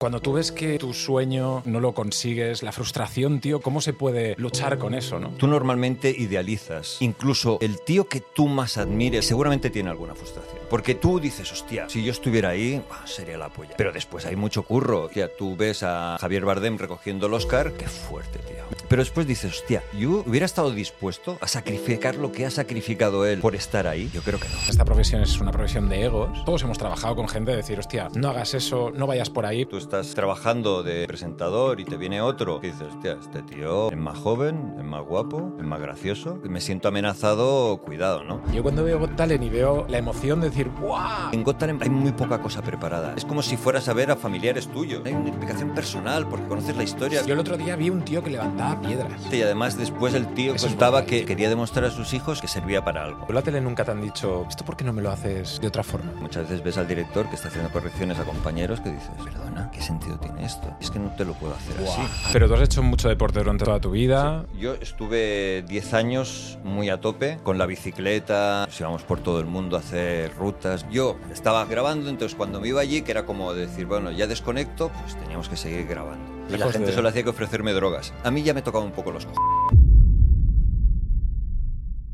Cuando tú ves que tu sueño no lo consigues, la frustración, tío, ¿cómo se puede luchar con eso, no? Tú normalmente idealizas. Incluso el tío que tú más admires seguramente tiene alguna frustración. Porque tú dices, hostia, si yo estuviera ahí, bah, sería la polla. Pero después hay mucho curro. Ya tú ves a Javier Bardem recogiendo el Oscar, qué fuerte, tío. Pero después dices, hostia, yo hubiera estado dispuesto a sacrificar lo que ha sacrificado él por estar ahí. Yo creo que no. Esta profesión es una profesión de egos. Todos hemos trabajado con gente de decir, hostia, no hagas eso, no vayas por ahí. Tú estás trabajando de presentador y te viene otro que dices, hostia, este tío es más joven, es más guapo, es más gracioso. Me siento amenazado, cuidado, ¿no? Yo cuando veo Got Talent y veo la emoción de decir, ¡guau! En Got Talent hay muy poca cosa preparada. Es como si fueras a ver a familiares tuyos. Hay una explicación personal porque conoces la historia. Yo el otro día vi un tío que levantaba piedras. Y además después el tío Eso es contaba que quería demostrar a sus hijos que servía para algo. En la tele nunca te han dicho, ¿esto por qué no me lo haces de otra forma? Muchas veces ves al director que está haciendo correcciones a compañeros que dices, perdona, ¿qué sentido tiene esto? Es que no te lo puedo hacer así. Pero tú has hecho mucho deporte durante toda tu vida. Yo estuve 10 años muy a tope con la bicicleta, nos íbamos por todo el mundo a hacer rutas. Yo estaba grabando, entonces cuando me iba allí, que era como decir, bueno, ya desconecto, pues teníamos que seguir grabando. Y la gente de- solo hacía que ofrecerme drogas. A mí ya me tocaba un poco los cojones.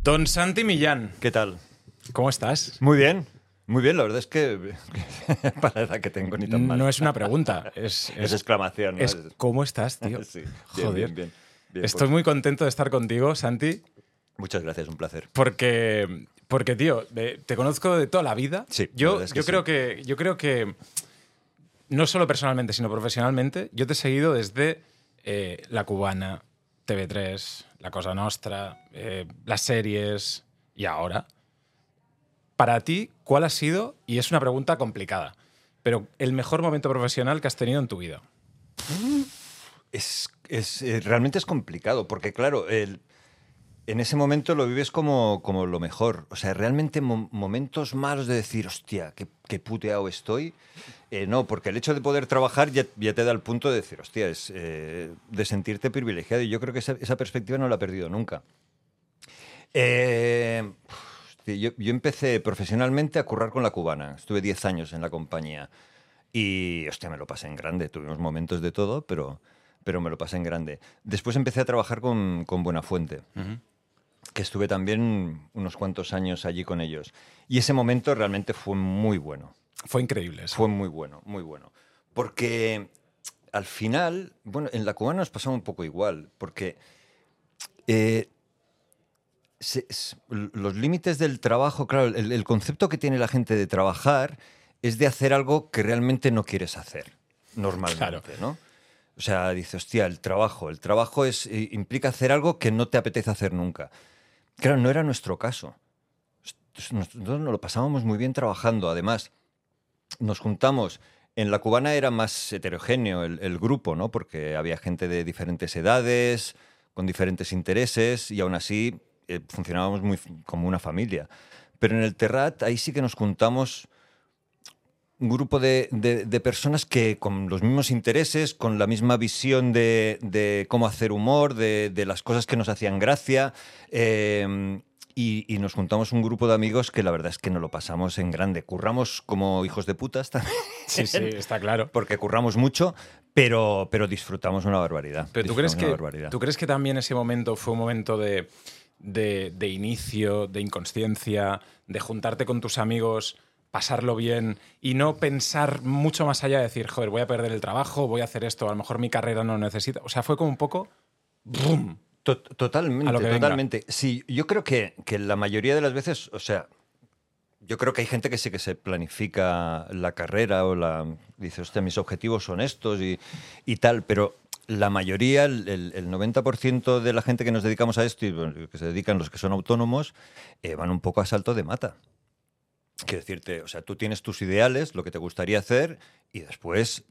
Don Santi Millán, ¿Qué tal? ¿cómo estás? Muy bien. Muy bien, la verdad es que para la edad que tengo ni tan mal. No es una pregunta, es, Es es, exclamación, ¿no? es ¿cómo estás, tío? Sí, Joder. bien, bien. Bien, Estoy pues, muy contento de estar contigo, Santi, Muchas gracias, un placer. porque, porque tío, te conozco de toda la vida. Sí, yo, que yo, sí. creo que, yo creo que, no solo personalmente, sino profesionalmente, yo te he seguido desde eh, La Cubana, TV3, La Cosa Nostra, eh, las series y ahora. Para ti, ¿cuál ha sido, y es una pregunta complicada, pero el mejor momento profesional que has tenido en tu vida? Es, eh, realmente es complicado, porque claro, el- en ese momento lo vives como, como lo mejor. O sea, realmente mo- momentos malos de decir, hostia, qué, qué puteado estoy. eh, no, porque el hecho de poder trabajar ya, te da el punto de decir, hostia, es eh, de sentirte privilegiado. Y yo creo que esa, esa perspectiva no la he perdido nunca. Eh, yo, yo empecé profesionalmente a currar con la cubana. Estuve 10 años en la compañía. Y, hostia, me lo pasé en grande. Tuvimos momentos de todo, pero, pero me lo pasé en grande. Después empecé a trabajar con, con Buenafuente, que estuve también unos cuantos años allí con ellos. Y ese momento realmente fue muy bueno. Fue increíble eso. Fue muy bueno, muy bueno. Porque al final, bueno, en la cubana nos pasaba un poco igual, porque eh, se- los límites del trabajo, claro, el, el concepto que tiene la gente de trabajar es de hacer algo que realmente no quieres hacer, normalmente, Claro. ¿no? O sea, dice, hostia, el trabajo, el trabajo es, implica hacer algo que no te apetece hacer nunca. Claro, no era nuestro caso. Nosotros nos lo pasábamos muy bien trabajando. Además, nos juntamos. En la cubana era más heterogéneo el, el grupo, ¿no? Porque había gente de diferentes edades, con diferentes intereses, y aún así eh, funcionábamos muy como una familia. Pero en el Terrat, ahí sí que nos juntamos un grupo de, de- de personas que con los mismos intereses, con la misma visión de, de cómo hacer humor, de, de las cosas que nos hacían gracia. eh, y, y nos juntamos un grupo de amigos que la verdad es que nos lo pasamos en grande. Curramos como hijos de putas también, Sí, sí, está claro. porque curramos mucho, pero, pero disfrutamos una barbaridad. Pero ¿tú crees, que, barbaridad. ¿tú crees que también ese momento fue un momento de, de, de inicio, de inconsciencia, de juntarte con tus amigos, pasarlo bien y no pensar mucho más allá de decir, joder, voy a perder el trabajo, voy a hacer esto, a lo mejor mi carrera no lo necesita? O sea, fue como un poco... To- Totalmente, totalmente. Sí, yo creo que, que la mayoría de las veces, o sea, yo creo que hay gente que sí que se planifica la carrera o la. Dice, hostia, mis objetivos son estos y, y tal, pero la mayoría, el, el- el 90% de la gente que nos dedicamos a esto y que se dedican los que son autónomos, eh, van un poco a salto de mata. Quiero decirte, o sea, tú tienes tus ideales, lo que te gustaría hacer, y después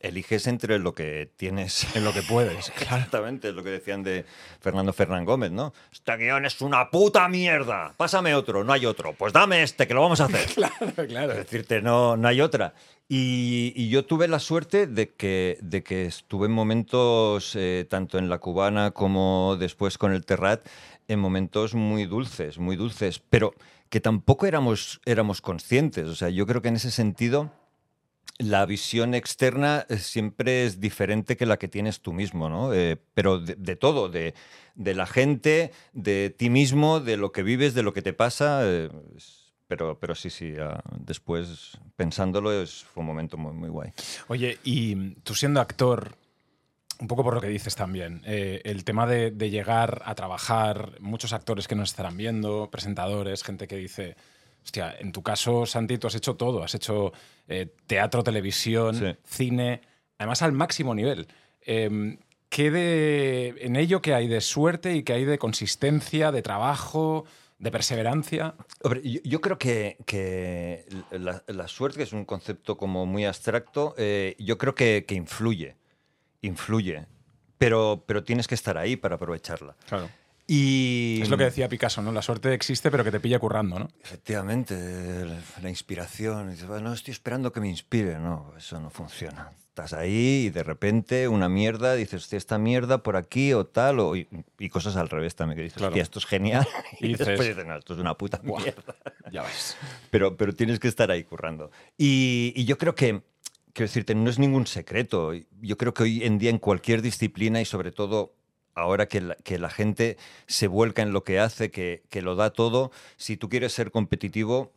eliges entre lo que tienes, en lo que puedes. Exactamente, es lo que decían de Fernando Fernán Gómez, ¿no? Este guion es una puta mierda. Pásame otro, no hay otro. Pues dame este, que lo vamos a hacer. Claro, claro. Es decirte, no, no hay otra. Y, yo tuve la suerte de que, de que estuve en momentos, eh, tanto en la cubana como después con el Terrat, en momentos muy dulces, muy dulces, pero que tampoco éramos, éramos conscientes. O sea, yo creo que en ese sentido la visión externa eh, siempre es diferente que la que tienes tú mismo, ¿no? Eh, pero de, todo, de, de la gente, de ti mismo, de lo que vives, de lo que te pasa. eh, pero, pero sí, sí, ah, después pensándolo es, fue un momento muy, muy guay. Oye, y tú siendo actor, un poco por lo que dices también, eh, el tema de, de llegar a trabajar, muchos actores que nos estarán viendo, presentadores, gente que dice, hostia, en tu caso, Santi, tú has hecho todo, has hecho eh, teatro, televisión, Sí. cine, además al máximo nivel. Eh, ¿Qué de, en ello que hay de suerte y que hay de consistencia, de trabajo, de perseverancia? Hombre, yo, yo creo que, que la, la suerte, que es un concepto como muy abstracto, eh, yo creo que, que influye, influye, pero, pero tienes que estar ahí para aprovecharla. Claro. Y Es lo que decía Picasso, ¿no? La suerte existe, pero que te pilla currando, ¿no? Efectivamente, la, inspiración. Dices, bueno, estoy esperando que me inspire. No, eso no funciona. Estás ahí y de repente una mierda, dices, hostia, esta mierda por aquí o tal, o, y, y cosas al revés también, que dices, Claro. hostia, esto es genial. Y Y, después dices, dices, no, esto es una puta mierda. Ya ves. Pero, pero tienes que estar ahí currando. Y, y yo creo que, quiero decirte, no es ningún secreto. Yo creo que hoy en día en cualquier disciplina y sobre todo ahora que la, gente se vuelca en lo que hace, que, que lo da todo, si tú quieres ser competitivo,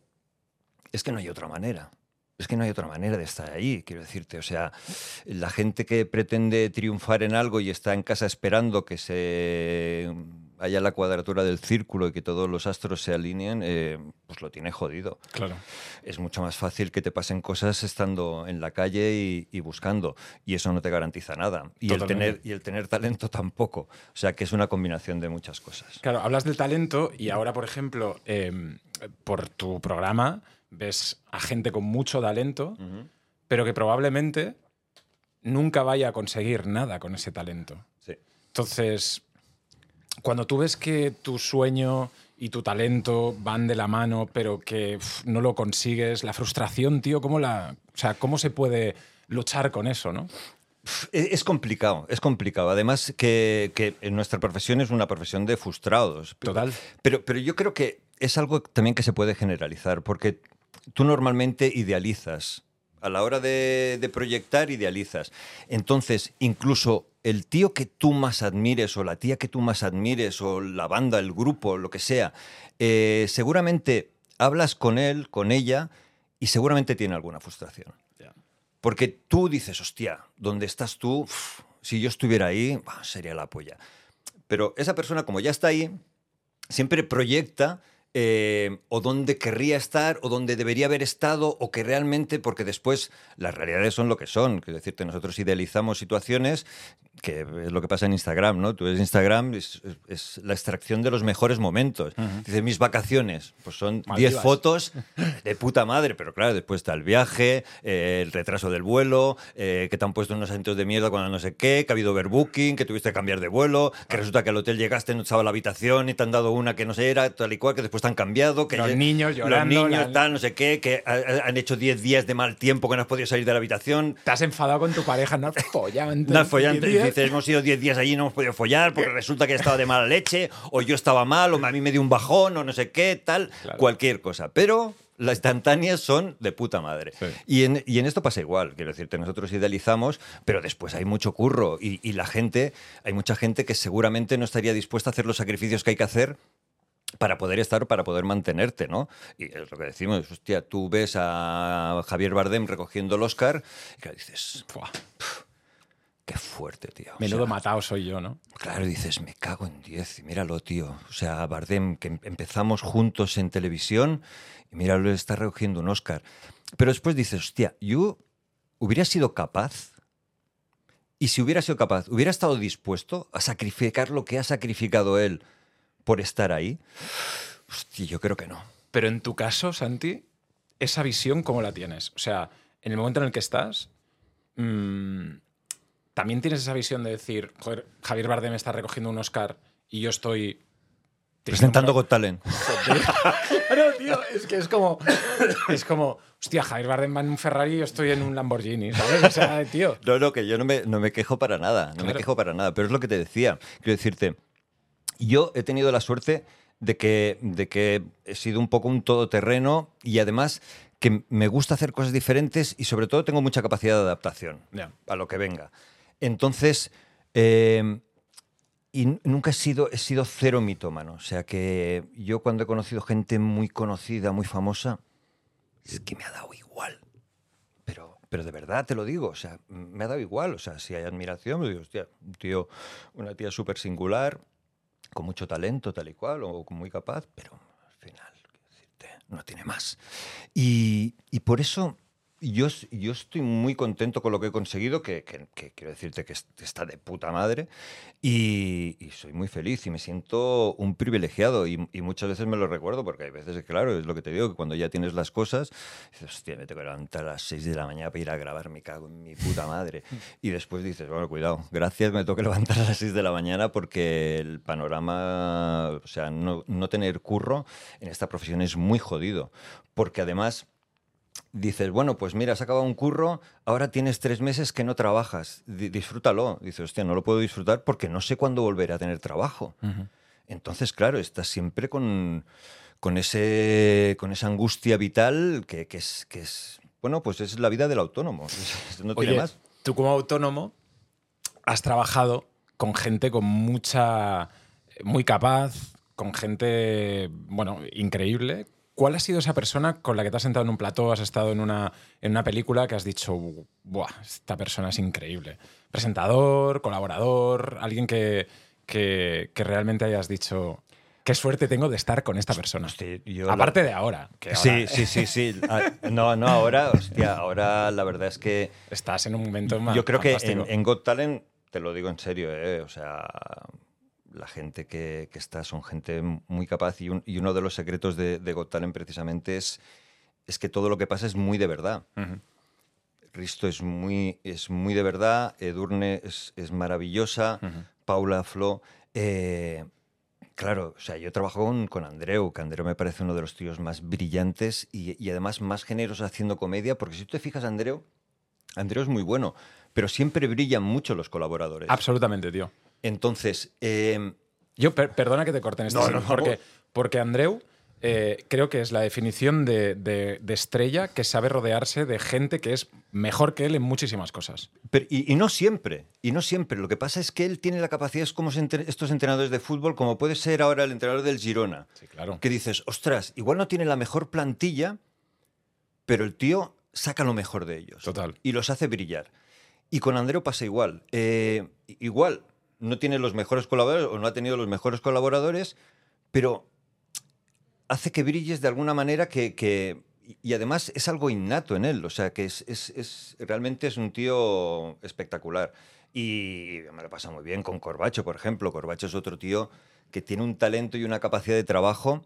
es que no hay otra manera. Es que no hay otra manera de estar ahí, quiero decirte. O sea, la gente que pretende triunfar en algo y está en casa esperando que se haya la cuadratura del círculo y que todos los astros se alineen, eh, pues lo tiene jodido. Claro. Es mucho más fácil que te pasen cosas estando en la calle y, y buscando. Y eso no te garantiza nada. Y el, tener, y el tener talento tampoco. O sea, que es una combinación de muchas cosas. Claro, hablas del talento y ahora, por ejemplo, eh, por tu programa ves a gente con mucho talento, pero que probablemente nunca vaya a conseguir nada con ese talento. Sí. Entonces, cuando tú ves que tu sueño y tu talento van de la mano, pero que uf, no lo consigues, la frustración, tío, ¿cómo, la, o sea, ¿cómo se puede luchar con eso, no? Es es complicado, es complicado. Además que, que en nuestra profesión es una profesión de frustrados. Total. Pero, pero yo creo que es algo también que se puede generalizar, porque tú normalmente idealizas. A la hora de, de proyectar, idealizas. Entonces, incluso el tío que tú más admires o la tía que tú más admires o la banda, el grupo, lo que sea, eh, seguramente hablas con él, con ella, y seguramente tiene alguna frustración. Porque tú dices, hostia, ¿dónde estás tú? Uf, si yo estuviera ahí, bah, sería la polla. Pero esa persona, como ya está ahí, siempre proyecta eh, o dónde querría estar o dónde debería haber estado o que realmente, porque después las realidades son lo que son. Quiero decirte, nosotros idealizamos situaciones que es lo que pasa en Instagram, ¿no? Tú ves Instagram, es, es la extracción de los mejores momentos. Dices, mis vacaciones, pues son 10 Maldivas. fotos de puta madre, pero claro, después está el viaje, eh, el retraso del vuelo, eh, que te han puesto unos asientos de mierda cuando no sé qué, que ha habido overbooking, que tuviste que cambiar de vuelo, que resulta que al hotel llegaste, no estaba la habitación y te han dado una que no sé era, tal y cual, que después han cambiado, que Los ya- niños llorando, los niños la- tal, no sé qué, que ha- ha- han hecho 10 días de mal tiempo que no has podido salir de la habitación. Te has enfadado con tu pareja, no has follado. No has follado, dices, hemos ido 10 días allí y no hemos podido follar porque resulta que estaba de mala leche, o yo estaba mal, o a mí me dio un bajón, o no sé qué, tal, Claro. cualquier cosa. Pero las instantáneas son de puta madre. Sí. Y, en, y en esto pasa igual, quiero decirte, nosotros idealizamos, pero después hay mucho curro y, y la gente, hay mucha gente que seguramente no estaría dispuesta a hacer los sacrificios que hay que hacer para poder estar, para poder mantenerte, ¿no? Y es lo que decimos, hostia, tú ves a Javier Bardem recogiendo el Oscar y claro, dices, qué fuerte, tío. O menudo sea, matado soy yo, ¿no? Claro, dices, me cago en 10. Y míralo, tío. O sea, Bardem, que em- empezamos juntos en televisión y míralo, está recogiendo un Oscar. Pero después dices, hostia, yo hubiera sido capaz. Y si hubiera sido capaz, ¿hubiera estado dispuesto a sacrificar lo que ha sacrificado él por estar ahí? Hostia, yo creo que no. Pero en tu caso, Santi, esa visión, ¿cómo la tienes? O sea, en el momento en el que estás, mm, también tienes esa visión de decir, joder, Javier Bardem está recogiendo un Oscar y yo estoy... Presentando Got Talent. Claro, tío, es que es como. Es como. Hostia, Javier Bardem va en un Ferrari y yo estoy en un Lamborghini, ¿sabes? O sea, tío. No, no, que yo no me, no me quejo para nada, no me quejo para nada, pero es lo que te decía. Quiero decirte, yo he tenido la suerte de que, de que he sido un poco un todoterreno y además que me gusta hacer cosas diferentes y sobre todo tengo mucha capacidad de adaptación Ya. a lo que venga. Entonces, eh, y nunca he sido, he sido cero mitómano. O sea que yo cuando he conocido gente muy conocida, muy famosa, es que me ha dado igual. Pero, pero de verdad te lo digo, o sea, me ha dado igual. O sea, si hay admiración, me digo, hostia, un tío, una tía súper singular, con mucho talento, tal y cual, o muy capaz, pero al final, no tiene más. Y, y por eso yo, yo estoy muy contento con lo que he conseguido, que, que- que quiero decirte que es- está de puta madre, y, y soy muy feliz y me siento un privilegiado y, y muchas veces me lo recuerdo porque hay veces claro, es lo que te digo, que cuando ya tienes las cosas, dices, hostia, me tengo que levantar a las 6 de la mañana para ir a grabar, me cago en mi puta madre. Y después dices, bueno, cuidado, gracias, me tengo que levantar a las 6 de la mañana porque el panorama, o sea, no, no tener curro en esta profesión es muy jodido. Porque además dices, bueno, pues mira, has acabado un curro, ahora tienes tres meses que no trabajas, di- disfrútalo. Dices, hostia, no lo puedo disfrutar porque no sé cuándo volveré a tener trabajo. Entonces, claro, estás siempre con, con, ese, con esa angustia vital que, que es, que es, bueno, pues es la vida del autónomo. No tiene Oye, más. tú como autónomo has trabajado con gente con mucha. muy capaz, con gente, bueno, increíble. ¿Cuál ha sido esa persona con la que te has sentado en un plató, has estado en una, en una película que has dicho, ¡buah! Esta persona es increíble. Presentador, colaborador, alguien que, que, que realmente hayas dicho, qué suerte tengo de estar con esta persona. Hostia, yo Aparte de ahora, que Sí, ahora sí, sí, sí. Ah, No, no, ahora, hostia, ahora la verdad es que estás en un momento más. Yo creo que en, en Got Talent, te lo digo en serio, ¿eh? o sea, la gente que, que está son gente muy capaz y, un- y uno de los secretos de, de Got Talent precisamente es, es que todo lo que pasa es muy de verdad. Ujú. Risto es muy, es muy de verdad, Edurne es, es maravillosa. Paula, Flo. eh, claro, o sea, yo trabajo con, con Andreu, que Andreu me parece uno de los tíos más brillantes y, y además más generosos haciendo comedia, porque si tú te fijas, Andreu, Andreu es muy bueno, pero siempre brillan mucho los colaboradores. Absolutamente, tío. Entonces, eh, Yo, per- perdona que te corten este No, no, porque, por porque Andreu eh, creo que es la definición de, de- de estrella que sabe rodearse de gente que es mejor que él en muchísimas cosas. Pero- y, y no siempre, y no siempre. Lo que pasa es que él tiene la capacidad, es como estos entrenadores de fútbol, como puede ser ahora el entrenador del Girona, Sí, claro. que dices, ostras, igual no tiene la mejor plantilla, pero el tío saca lo mejor de ellos. Total. Y los hace brillar. Y con Andreu pasa igual. Eh, igual, no tiene los mejores colaboradores o no ha tenido los mejores colaboradores, pero hace que brilles de alguna manera que... y además es algo innato en él, o sea, que es, es- es- realmente es un tío espectacular. Y me lo pasa muy bien con Corbacho, por ejemplo. Corbacho es otro tío que tiene un talento y una capacidad de trabajo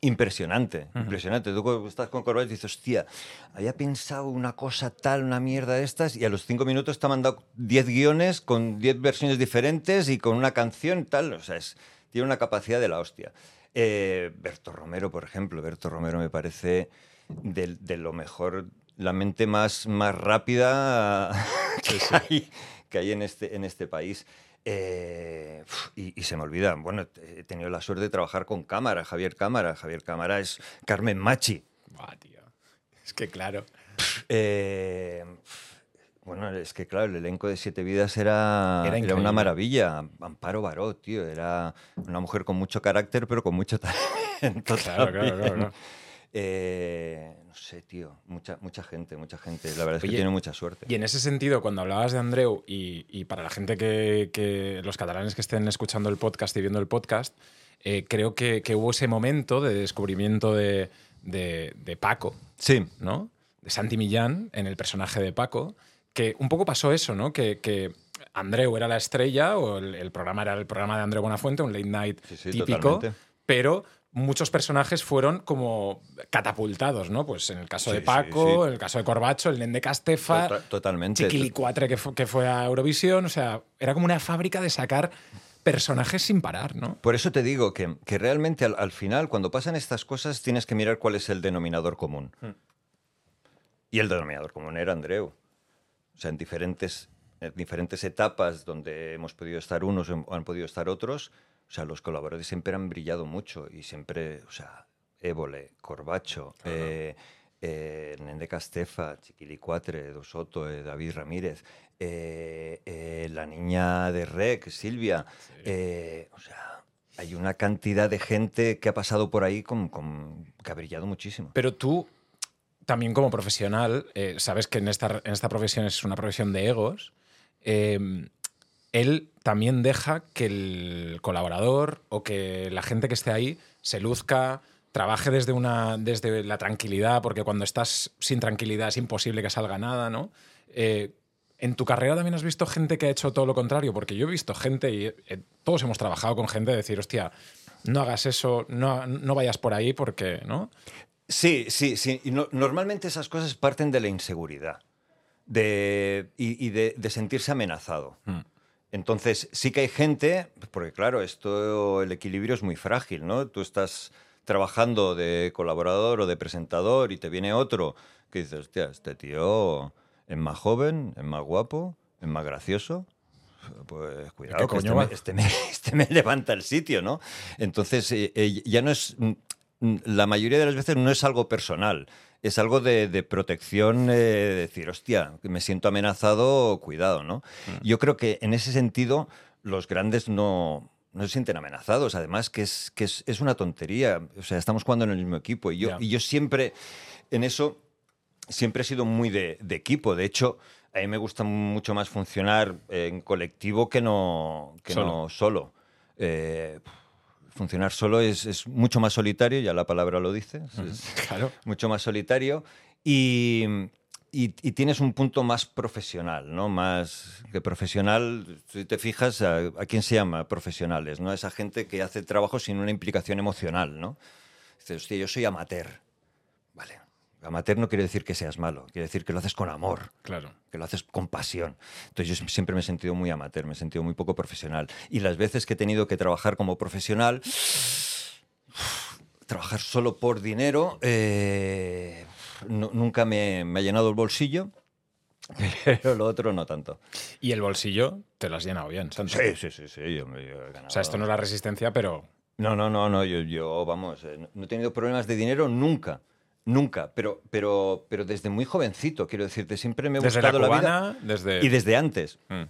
impresionante, Ujú. impresionante. Tú estás con Corbacho y dices, hostia, había pensado una cosa tal, una mierda de estas, y a los cinco minutos te ha mandado 10 guiones con 10 versiones diferentes y con una canción tal. O sea, es, tiene una capacidad de la hostia. Eh, Berto Romero, por ejemplo. Berto Romero me parece de, de lo mejor, la mente más, más rápida que, Hay, que hay en este, en este país. Eh, y, y se me olvida, bueno, he tenido la suerte de trabajar con Cámara, Javier Cámara. Javier Cámara es Carmen Machi. Buah, tío. Es que claro. Eh, bueno, es que claro, el elenco de Siete Vidas era, Era una maravilla. Amparo Baró, tío, era una mujer con mucho carácter, pero con mucho talento. Claro, claro, claro, claro. Eh, no sé, tío, mucha, mucha gente, mucha gente. La verdad es que tiene mucha suerte. Y en ese sentido, cuando hablabas de Andreu, y, y para la gente que, que- los catalanes que estén escuchando el podcast y viendo el podcast, eh, creo que, que hubo ese momento de descubrimiento de, de- de Paco, Sí, ¿no? De Santi Millán en el personaje de Paco, que un poco pasó eso, ¿no? Que, que Andreu era la estrella, o el, el programa era el programa de Andreu Buenafuente, un late night Sí, sí, típico, totalmente. pero muchos personajes fueron como catapultados, ¿no? Pues en el caso Sí, de Paco, sí. en el caso de Corbacho, el Nende Castefa, Tota- totalmente. Chiquilicuatre que, fu- que fue a Eurovisión, o sea, era como una fábrica de sacar personajes sin parar, ¿no? Por eso te digo que, que realmente al, al final, cuando pasan estas cosas, tienes que mirar cuál es el denominador común. Hmm. Y el denominador común era Andreu. O sea, en diferentes, en diferentes etapas donde hemos podido estar unos o han podido estar otros, o sea, los colaboradores siempre han brillado mucho y siempre, o sea, Évole, Corbacho, eh, eh, Nende Castefa, Chiquilicuatre, Dosoto, eh, David Ramírez, eh, la niña de Rec, Silvia. o sea, hay una cantidad de gente que ha pasado por ahí con, con- que ha brillado muchísimo. Pero tú, también como profesional, eh, sabes que en esta, en esta profesión es una profesión de egos. Eh, él también deja que el colaborador o que la gente que esté ahí se luzca, trabaje desde, una, desde la tranquilidad, porque cuando estás sin tranquilidad es imposible que salga nada, ¿no? Eh, ¿En tu carrera también has visto gente que ha hecho todo lo contrario? Porque yo he visto gente, y eh, todos hemos trabajado con gente, de decir, hostia, no hagas eso, no, no vayas por ahí porque, ¿no? Sí, sí, sí. Normalmente esas cosas parten de la inseguridad de, y, y de, de sentirse amenazado. Mm. Entonces, sí que hay gente, porque claro, esto, el equilibrio es muy frágil, ¿no? Tú estás trabajando de colaborador o de presentador y te viene otro que dices, hostia, este tío es más joven, es más guapo, es más gracioso. Pues cuidado, que coño este me, este, me, este me levanta el sitio, ¿no? Entonces, eh, eh, ya no es. mm, La mayoría de las veces no es algo personal, es algo de, de protección, eh, de decir, hostia, me siento amenazado, cuidado, ¿no? Yo creo que en ese sentido, los grandes no. No se sienten amenazados, además que es, que es, es una tontería. O sea, estamos jugando en el mismo equipo. Y yo, y yo siempre, en eso, siempre he sido muy de, de equipo. De hecho, a mí me gusta mucho más funcionar en colectivo que no, que Solo. no solo. Eh, funcionar solo es, es mucho más solitario, ya la palabra lo dice, es Claro. mucho más solitario y, y- y tienes un punto más profesional, ¿no? Más que profesional, si te fijas, ¿a, a quién se llama profesionales? ¿no? Esa gente que hace trabajo sin una implicación emocional, ¿no? Dices, hostia, yo soy amateur. Amateur no quiere decir que seas malo, quiere decir que lo haces con amor Claro. que lo haces con pasión. Entonces yo siempre me he sentido muy amateur, me he sentido muy poco profesional. Y las veces que he tenido que trabajar como profesional, trabajar solo por dinero, eh, nu- nunca me, me ha llenado el bolsillo, pero lo otro no tanto. Y el bolsillo te lo has llenado bien, Santi. Sí, sí, sí, sí, yo, me- yo he ganado. O sea, esto no es la resistencia, pero No, no, no, no, yo, yo vamos, eh, no he tenido problemas de dinero nunca. Nunca, pero, pero, pero desde muy jovencito, quiero decirte, siempre me he desde la buscado la, vida. cubana, desde... Y desde antes. Mm.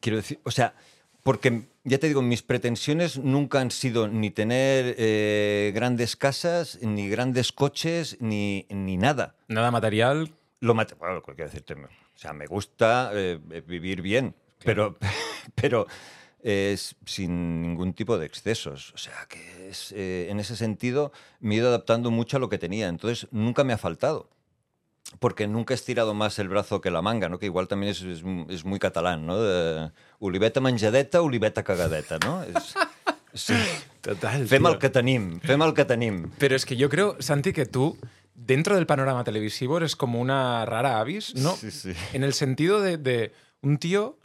Quiero decir, o sea, porque ya te digo, mis pretensiones nunca han sido ni tener eh, grandes casas, ni grandes coches, ni, ni nada. Nada material, Lo mate- bueno, quiero decirte, o sea, me gusta eh, vivir bien, pero, pero es sin ningún tipo de excesos. O sea, que es, eh, en ese sentido me he ido adaptando mucho a lo que tenía. Entonces, nunca me ha faltado. Porque nunca he estirado más el brazo que la manga, ¿no? Que igual también es, es- es muy catalán, ¿no? De, oliveta menjadeta, oliveta cagadeta, ¿no? És, sí. Total. Fem tío. el que tenim, fem el que tenim. Pero es que yo creo, Santi, que tú, dentro del panorama televisivo, eres como una rara avis, ¿no? Sí, sí. En el sentido de, de un tío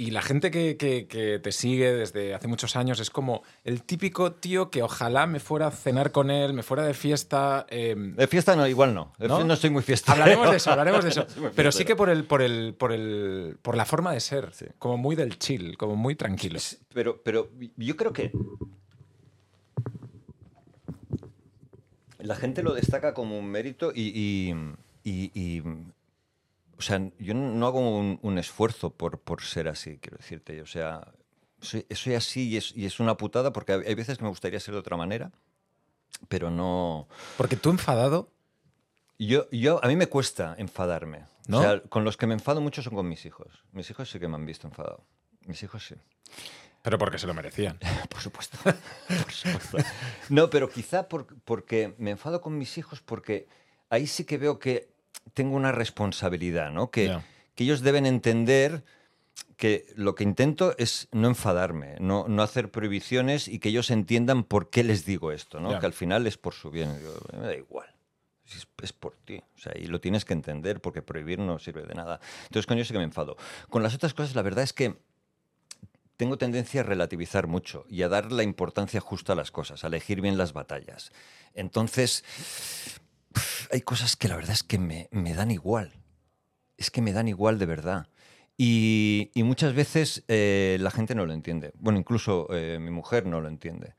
y la gente que, que- que te sigue desde hace muchos años es como el típico tío que ojalá me fuera a cenar con él, me fuera de fiesta. eh, De fiesta no, igual no. ¿No? no soy muy fiesta. Hablaremos de eso, hablaremos de eso. No Pero sí que por el, por el, por el, por la forma de ser, Sí. como muy del chill, como muy tranquilo. Pero, pero yo creo que la gente lo destaca como un mérito y, y- y- y, o sea, yo no hago un, un esfuerzo por, por ser así, quiero decirte. O sea, soy, soy así y es, y es una putada porque hay veces que me gustaría ser de otra manera, pero no... Porque tú enfadado, Yo, yo, a mí me cuesta enfadarme. ¿No? O sea, con los que me enfado mucho son con mis hijos. Mis hijos sí que me han visto enfadado. Mis hijos sí. pero porque se lo merecían. Por supuesto. Por supuesto. No, pero quizá por- porque me enfado con mis hijos porque ahí sí que veo que tengo una responsabilidad, ¿no? Que, Ya. que ellos deben entender que lo que intento es no enfadarme, no, no hacer prohibiciones y que ellos entiendan por qué les digo esto, ¿no? Ya. Que al final es por su bien. Yo, me da igual. Es, es por ti. O sea, y lo tienes que entender porque prohibir no sirve de nada. Entonces con ellos sí que me enfado. Con las otras cosas, la verdad es que tengo tendencia a relativizar mucho y a dar la importancia justa a las cosas, a elegir bien las batallas. Entonces, hay cosas que la verdad es que me, me dan igual. Es que me dan igual de verdad. Y, y muchas veces eh, la gente no lo entiende. Bueno, incluso eh, mi mujer no lo entiende.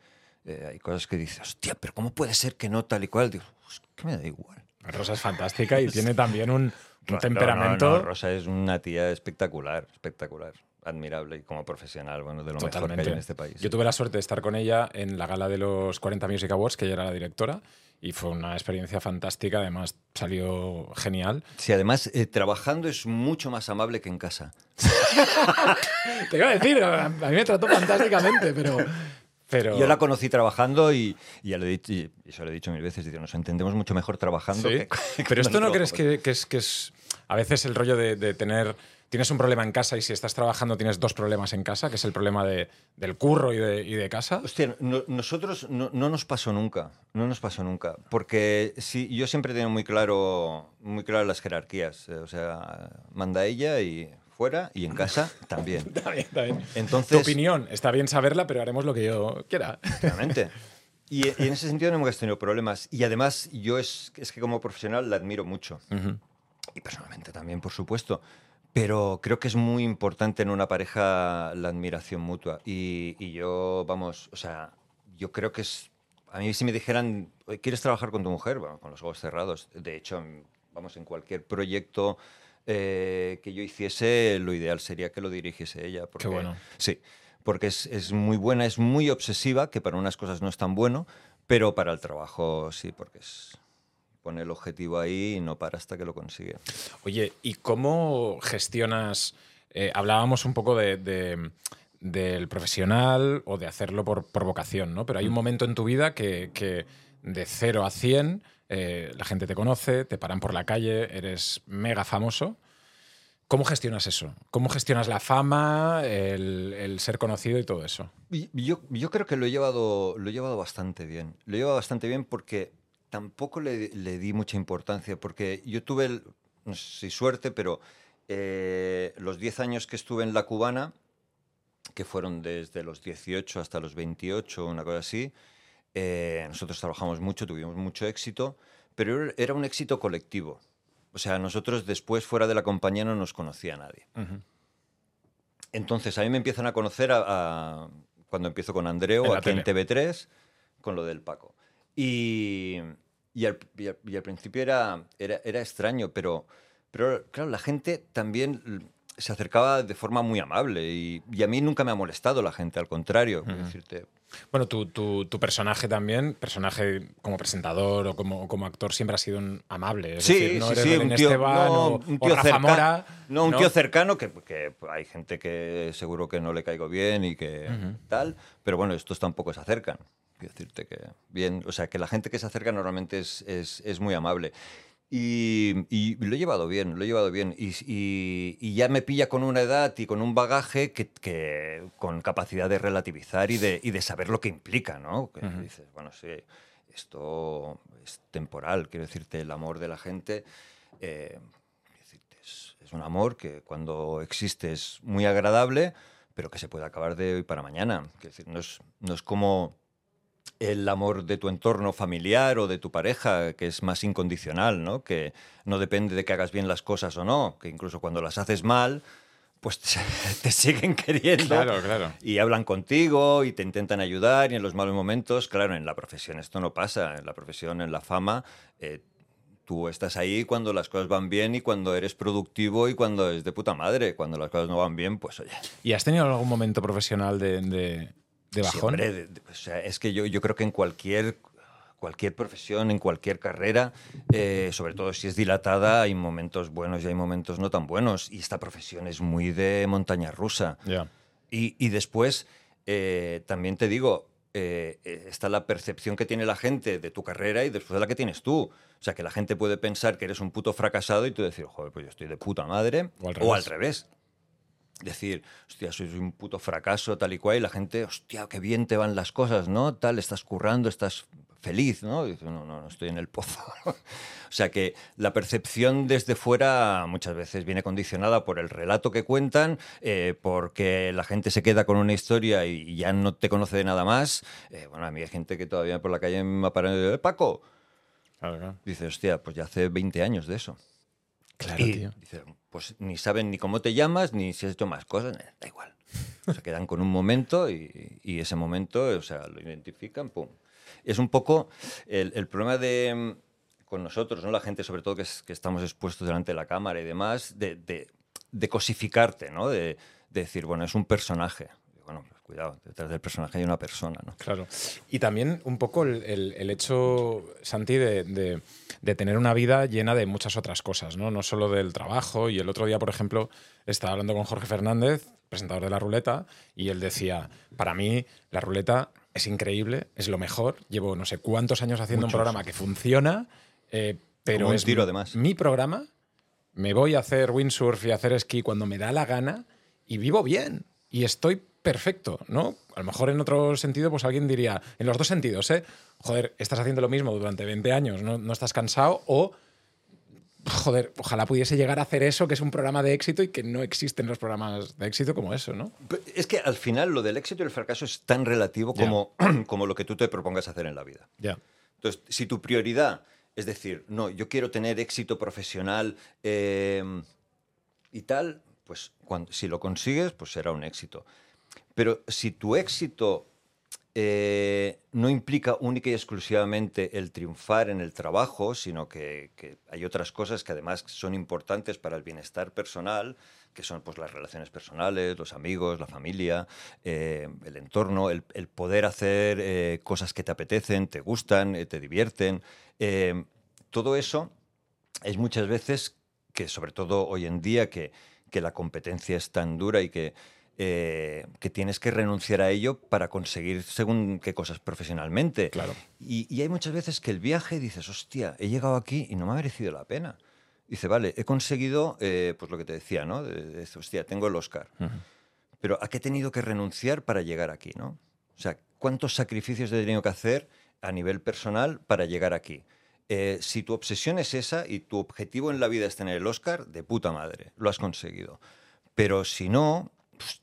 Eh, hay cosas que dice, hostia, pero ¿cómo puede ser que no tal y cual? Digo, "Es que me da igual. Rosa es fantástica y tiene también un, un No, temperamento. no, no, Rosa es una tía espectacular, espectacular, admirable y como profesional, bueno, de lo mejor que Totalmente. hay en este país. Yo tuve la suerte de estar con ella en la gala de los 40 Music Awards, que ella era la directora, y fue una experiencia fantástica. Además, salió genial. Sí, además, eh, trabajando es mucho más amable que en casa. Te iba a decir, a mí me trató fantásticamente, pero. pero... Yo la conocí trabajando y, y ya lo he dicho, y eso lo he dicho mil veces, digo, nos entendemos mucho mejor trabajando Sí. que, que Pero esto no crees que, que es, que es a veces el rollo de, de tener. Tienes un problema en casa y si estás trabajando tienes dos problemas en casa, que es el problema de, del curro y de, y de casa. Hostia, no- nosotros no, no nos pasó nunca, no nos pasó nunca, porque sí, yo siempre he tenido muy claro, muy claro las jerarquías, eh, o sea, manda ella y fuera y en casa también. Está bien, está bien. Entonces, Tu opinión, está bien saberla, pero haremos lo que yo quiera. Claramente. Y, y en ese sentido no hemos tenido problemas. Y además, yo es, es que como profesional la admiro mucho. Y personalmente también, por supuesto. Pero creo que es muy importante en una pareja la admiración mutua. Y, y yo, vamos, o sea, yo creo que es... A mí si me dijeran, "Oye, ¿quieres trabajar con tu mujer? Bueno, con los ojos cerrados. De hecho, vamos, en cualquier proyecto eh, que yo hiciese, lo ideal sería que lo dirigiese ella. Porque, bueno. Sí, porque es, es muy buena, es muy obsesiva, que para unas cosas no es tan bueno, pero para el trabajo sí, porque es, pone el objetivo ahí y no para hasta que lo consigue. Oye, ¿y cómo gestionas? eh, hablábamos un poco de, de- del profesional o de hacerlo por, por vocación, ¿no? Pero hay un momento en tu vida que, que de 0 a 100 eh, la gente te conoce, te paran por la calle, eres mega famoso. ¿Cómo gestionas eso? ¿Cómo gestionas la fama, el, el ser conocido y todo eso? Yo creo que lo he, llevado, lo he llevado bastante bien. Lo he llevado bastante bien porque tampoco le, le di mucha importancia, porque yo tuve, el- no sé si suerte, pero eh, los 10 años que estuve en la cubana, que fueron desde los 18 hasta los 28, una cosa así, eh, nosotros trabajamos mucho, tuvimos mucho éxito, pero era- un éxito colectivo. O sea, nosotros después fuera de la compañía no nos conocía nadie. Entonces, a mí me empiezan a conocer a- a- cuando empiezo con En Andreu, la aquí en tele. TV3, con lo del Paco. Y, y, al, y al- y al principio era, era, era extraño, pero, pero claro, la gente también se acercaba de forma muy amable y, a mí nunca me ha molestado la gente, al contrario. quiero decirte, Bueno, tu, tu- tu personaje también, personaje como presentador o como, como actor, siempre ha sido un amable. Es Sí, decir, no sí, eres sí, un tío, Esteban no, o, un o tío Rafa cerca- Mora, no, un tío cercano que, que hay gente que seguro que no le caigo bien y que tal, pero bueno, estos tampoco se acercan. Quiero decirte que bien, o sea, que la gente que se acerca normalmente es, es, es muy amable. Y, y lo he llevado bien, lo he llevado bien. Y, y- y ya me pilla con una edad y con un bagaje que, que- con capacidad de relativizar y de, y de saber lo que implica, ¿no? Que dices, bueno, sí, esto es temporal, quiero decirte, el amor de la gente. eh, es, es un amor que cuando existe es muy agradable, pero que se puede acabar de hoy para mañana. Quiero decir, no es, no es como el amor de tu entorno familiar o de tu pareja, que es más incondicional, ¿no? Que no depende de que hagas bien las cosas o no, que incluso cuando las haces mal, pues te, siguen queriendo. Claro, claro. Y hablan contigo y te intentan ayudar y en los malos momentos, claro, en la profesión esto no pasa, en la profesión, en la fama, eh, tú estás ahí cuando las cosas van bien y cuando eres productivo y cuando es de puta madre, cuando las cosas no van bien, pues oye, ¿Y has tenido algún momento profesional de, de- de Sí, bajón? hombre, de- de- o sea, es que yo, yo creo que en cualquier, cualquier profesión, en cualquier carrera, eh, sobre todo si es dilatada, hay momentos buenos y hay momentos no tan buenos. Y esta profesión es muy de montaña rusa. Ya. Y, y después, eh, también te digo, eh, está la percepción que tiene la gente de tu carrera y después la que tienes tú. O sea, que la gente puede pensar que eres un puto fracasado y tú decir, joder, pues yo estoy de puta madre. O al O al revés. Decir, hostia, soy un puto fracaso, tal y cual, y la gente, hostia, qué bien te van las cosas, ¿no? Tal, estás currando, estás feliz, ¿no? Y dices, no, no, no estoy en el pozo. o sea que la percepción desde fuera muchas veces viene condicionada por el relato que cuentan, eh, porque la gente se queda con una historia y ya no te conoce de nada más. Eh, bueno, a mí hay gente que todavía por la calle me ha parado y dice, "Eh, Paco, Claro, claro. dice, hostia, pues ya hace 20 años de eso. Claro, Y tío. dice, pues ni saben ni cómo te llamas, ni si has hecho más cosas, eh, da igual. Se quedan con un momento y, y ese momento, o sea, lo identifican, pum. Es un poco el, el problema de mm, con nosotros, ¿no? La gente, sobre todo, que, es- que estamos expuestos delante de la cámara y demás, de, de- de cosificarte, ¿no? De, de decir, bueno, es un personaje. Bueno, cuidado, detrás del personaje hay una persona, ¿no? Claro. Y también un poco el, el- el hecho, Santi, de, de- de tener una vida llena de muchas otras cosas, ¿no? No solo del trabajo. Y el otro día, por ejemplo, estaba hablando con Jorge Fernández, presentador de La Ruleta, y él decía, para mí la ruleta es increíble, es lo mejor. Llevo no sé cuántos años haciendo Muchos. un programa que funciona, eh, pero Como es tiro, mi- además. mi programa. Me voy a hacer windsurf y a hacer esquí cuando me da la gana y vivo bien y estoy perfecto, ¿no? A lo mejor en otro sentido, pues alguien diría, en los dos sentidos, ¿eh? Joder, estás haciendo lo mismo durante 20 años, no, no estás cansado o, joder, ojalá pudiese llegar a hacer eso, que es un programa de éxito y que no existen los programas de éxito como eso, ¿no? Es que al final lo del éxito y el fracaso es tan relativo como, como lo que tú te propongas hacer en la vida. Ya. Entonces, si tu prioridad es decir, no, yo quiero tener éxito profesional eh, y tal, pues cuando, si lo consigues, pues será un éxito. Pero si tu éxito eh, no implica única y exclusivamente el triunfar en el trabajo, sino que, hay otras cosas que además son importantes para el bienestar personal, que son pues, las relaciones personales, los amigos, la familia, eh, el entorno, el, poder hacer eh, cosas que te apetecen, te gustan, te divierten. todo eso es muchas veces que, sobre todo hoy en día, que, que la competencia es tan dura y que, eh, que tienes que renunciar a ello para conseguir según qué cosas profesionalmente. Claro. Y, y hay muchas veces que el viaje dices, hostia, he llegado aquí y no me ha merecido la pena. Dice, vale, he conseguido, eh, pues lo que te decía, ¿no? De, de- de, hostia, tengo el Oscar. Pero ¿a qué he tenido que renunciar para llegar aquí, no? O sea, ¿cuántos sacrificios he tenido que hacer a nivel personal para llegar aquí? Eh, si tu obsesión es esa y tu objetivo en la vida es tener el Oscar, de puta madre, lo has conseguido. Pero si no,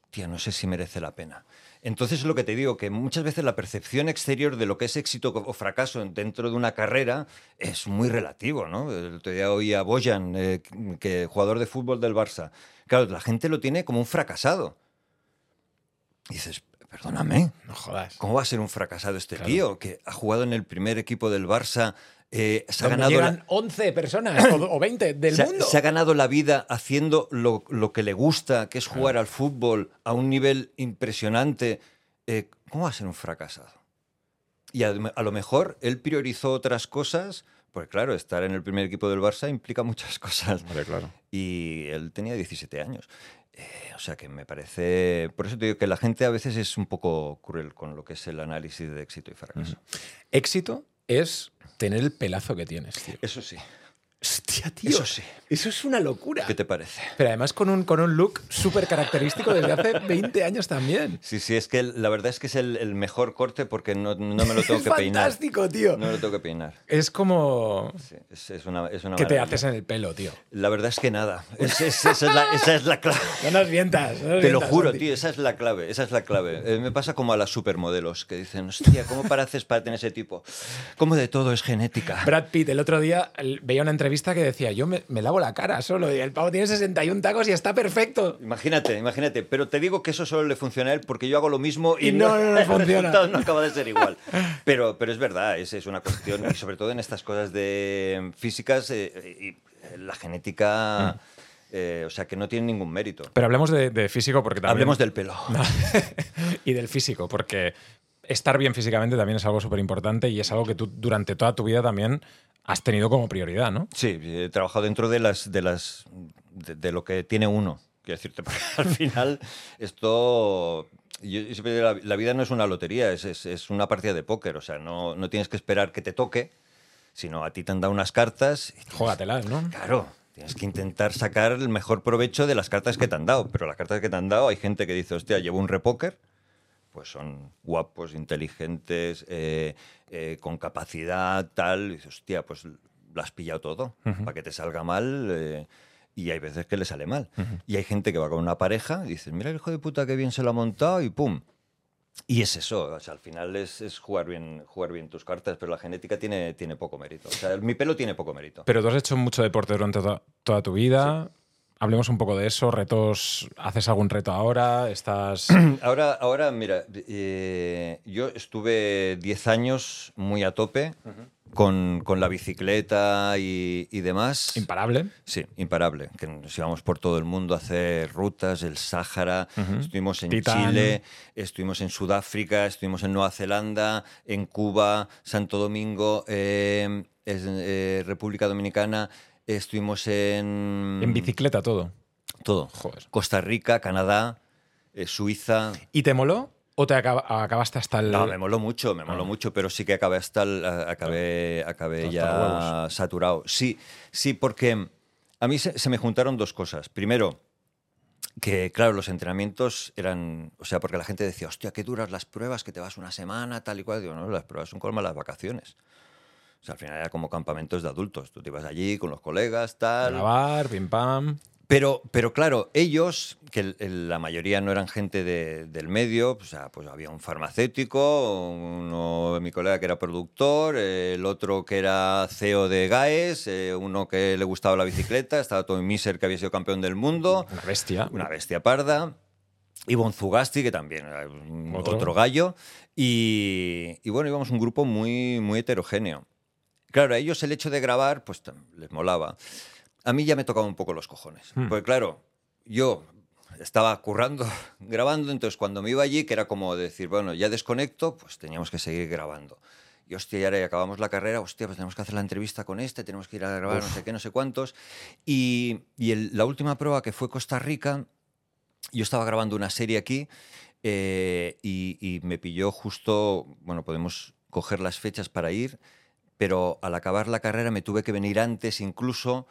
hostia, no sé si merece la pena. Entonces es lo que te digo, que muchas veces la percepción exterior de lo que es éxito o fracaso dentro de una carrera es muy relativo, ¿no? El otro día oí a Bojan, eh, que jugador de fútbol del Barça. Claro, la gente lo tiene como un fracasado. Y dices, perdóname, No jodas. ¿cómo va a ser un fracasado este Claro. tío que ha jugado en el primer equipo del Barça, eh, se ha ganado la- llegan 11 personas o, o 20 del se, mundo. se ha ganado la vida haciendo lo, lo que le gusta, que es jugar al fútbol a un nivel impresionante. Eh, ¿Cómo va a ser un fracasado? Y a, a lo mejor él priorizó otras cosas, porque claro, estar en el primer equipo del Barça implica muchas cosas. Hombre, claro. Y él tenía 17 años. Eh, o sea que me parece... Por eso te digo que la gente a veces es un poco cruel con lo que es el análisis de éxito y fracaso. Éxito es tener el pelazo que tienes, tío. Eso sí. Hostia, tío. Eso sí. Eso es una locura. ¿Qué te parece? Pero además con un, con un look súper característico desde hace 20 años también. Sí, sí, es que la verdad es que es el, el mejor corte porque no, no me lo tengo es que peinar. fantástico, tío. No me lo tengo que peinar. Es como... Sí, es, es una, es una ¿Qué te haces en el pelo, tío? La verdad es que nada. Es- es- esa, es la, esa es la clave. No nos mientas. no nos Te lo juro, tío, esa es la clave, esa es la clave. Eh, me pasa como a las supermodelos que dicen, hostia, ¿cómo pareces para tener ese tipo? ¿Cómo de todo es genética? Brad Pitt, el otro día veía una entrevista que decía, yo me, me lavo la cara solo y el pavo tiene 61 tacos y está perfecto. Imagínate, imagínate, pero te digo que eso solo le funciona a él porque yo hago lo mismo y, Y no, no, no el funciona. resultado no acaba de ser igual. Pero, pero es verdad, es, es una cuestión, y sobre todo en estas cosas de físicas, eh, y, eh, la genética, eh, o sea, que no tiene ningún mérito. Pero hablemos de, de físico porque también... Hablemos del pelo. y del físico, porque estar bien físicamente también es algo súper importante y es algo que tú durante toda tu vida también has tenido como prioridad, ¿no? Sí, he trabajado dentro de las de las de, de lo que tiene uno. Quiero decirte, porque al final esto yo la, la vida no es una lotería, es, es- es una partida de póker. O sea, no, no tienes que esperar que te toque, sino a ti te han dado unas cartas. y tienes- Jógatelas, ¿no? Claro, tienes que intentar sacar el mejor provecho de las cartas que te han dado. Pero las cartas que te han dado, hay gente que dice, hostia, llevo un repóker. Pues son guapos, inteligentes, eh, eh, con capacidad, tal. Y dices, hostia, pues lo has pillado todo. Para que te salga mal. eh, y hay veces que le sale mal. Y hay gente que va con una pareja y dices, mira el hijo de puta que bien se lo ha montado y pum. Y es eso, o sea, al final es, es jugar, bien, jugar bien tus cartas, pero la genética tiene, tiene poco mérito. O sea, mi pelo tiene poco mérito. Pero tú has hecho mucho deporte durante to- toda tu vida. Hablemos un poco de eso. Retos, ¿haces algún reto ahora? ¿Estás...? Ahora, ahora mira, eh, yo estuve 10 años muy a tope con, con la bicicleta y, y demás. Imparable. Sí, imparable. Que nos íbamos por todo el mundo a hacer rutas, el Sáhara, estuvimos en Titán. Chile, estuvimos en Sudáfrica, estuvimos en Nueva Zelanda, en Cuba, Santo Domingo, eh, es- eh, República Dominicana, estuvimos en... En bicicleta todo. Todo. Joder. Costa Rica, Canadá, eh, Suiza. ¿Y te moló? ¿O te acaba- acabaste hasta el.? No, me moló mucho, me moló Ah. mucho, pero sí que acabé hasta el- acabé, acabé ya saturado. Sí, sí, porque a mí se, se me juntaron dos cosas. Primero, que claro, los entrenamientos eran, o sea, porque la gente decía, hostia, qué duras las pruebas, que te vas una semana, tal y cual. Digo, no, las pruebas son como las vacaciones. Sea, al final era como campamentos de adultos. Tú te ibas allí con los colegas, tal. Grabar, pim pam. Pero, pero claro, ellos, que la mayoría no eran gente de- del medio, o sea, pues había un farmacéutico, uno, mi colega que era productor, el otro que era CEO de GAES, eh, uno que le gustaba la bicicleta, estaba Tommy Miser que había sido campeón del mundo, Una bestia. una bestia parda. Ivon Zugasti, que también era otro, gallo. Y, y bueno, íbamos un grupo muy, muy heterogéneo. Claro, a ellos el hecho de grabar, pues les molaba. A mí ya me tocaba un poco los cojones. Hmm. Porque claro, yo estaba currando, grabando, entonces cuando me iba allí, que era como decir, bueno, ya desconecto, pues teníamos que seguir grabando. Y hostia, y ahora ya acabamos la carrera, hostia, pues tenemos que hacer la entrevista con este, tenemos que ir a grabar no sé qué, no sé cuántos. Y, y el- la última prueba que fue Costa Rica, yo estaba grabando una serie aquí eh, y, y me pilló justo, bueno, podemos coger las fechas para ir, pero al acabar la carrera me tuve que venir antes incluso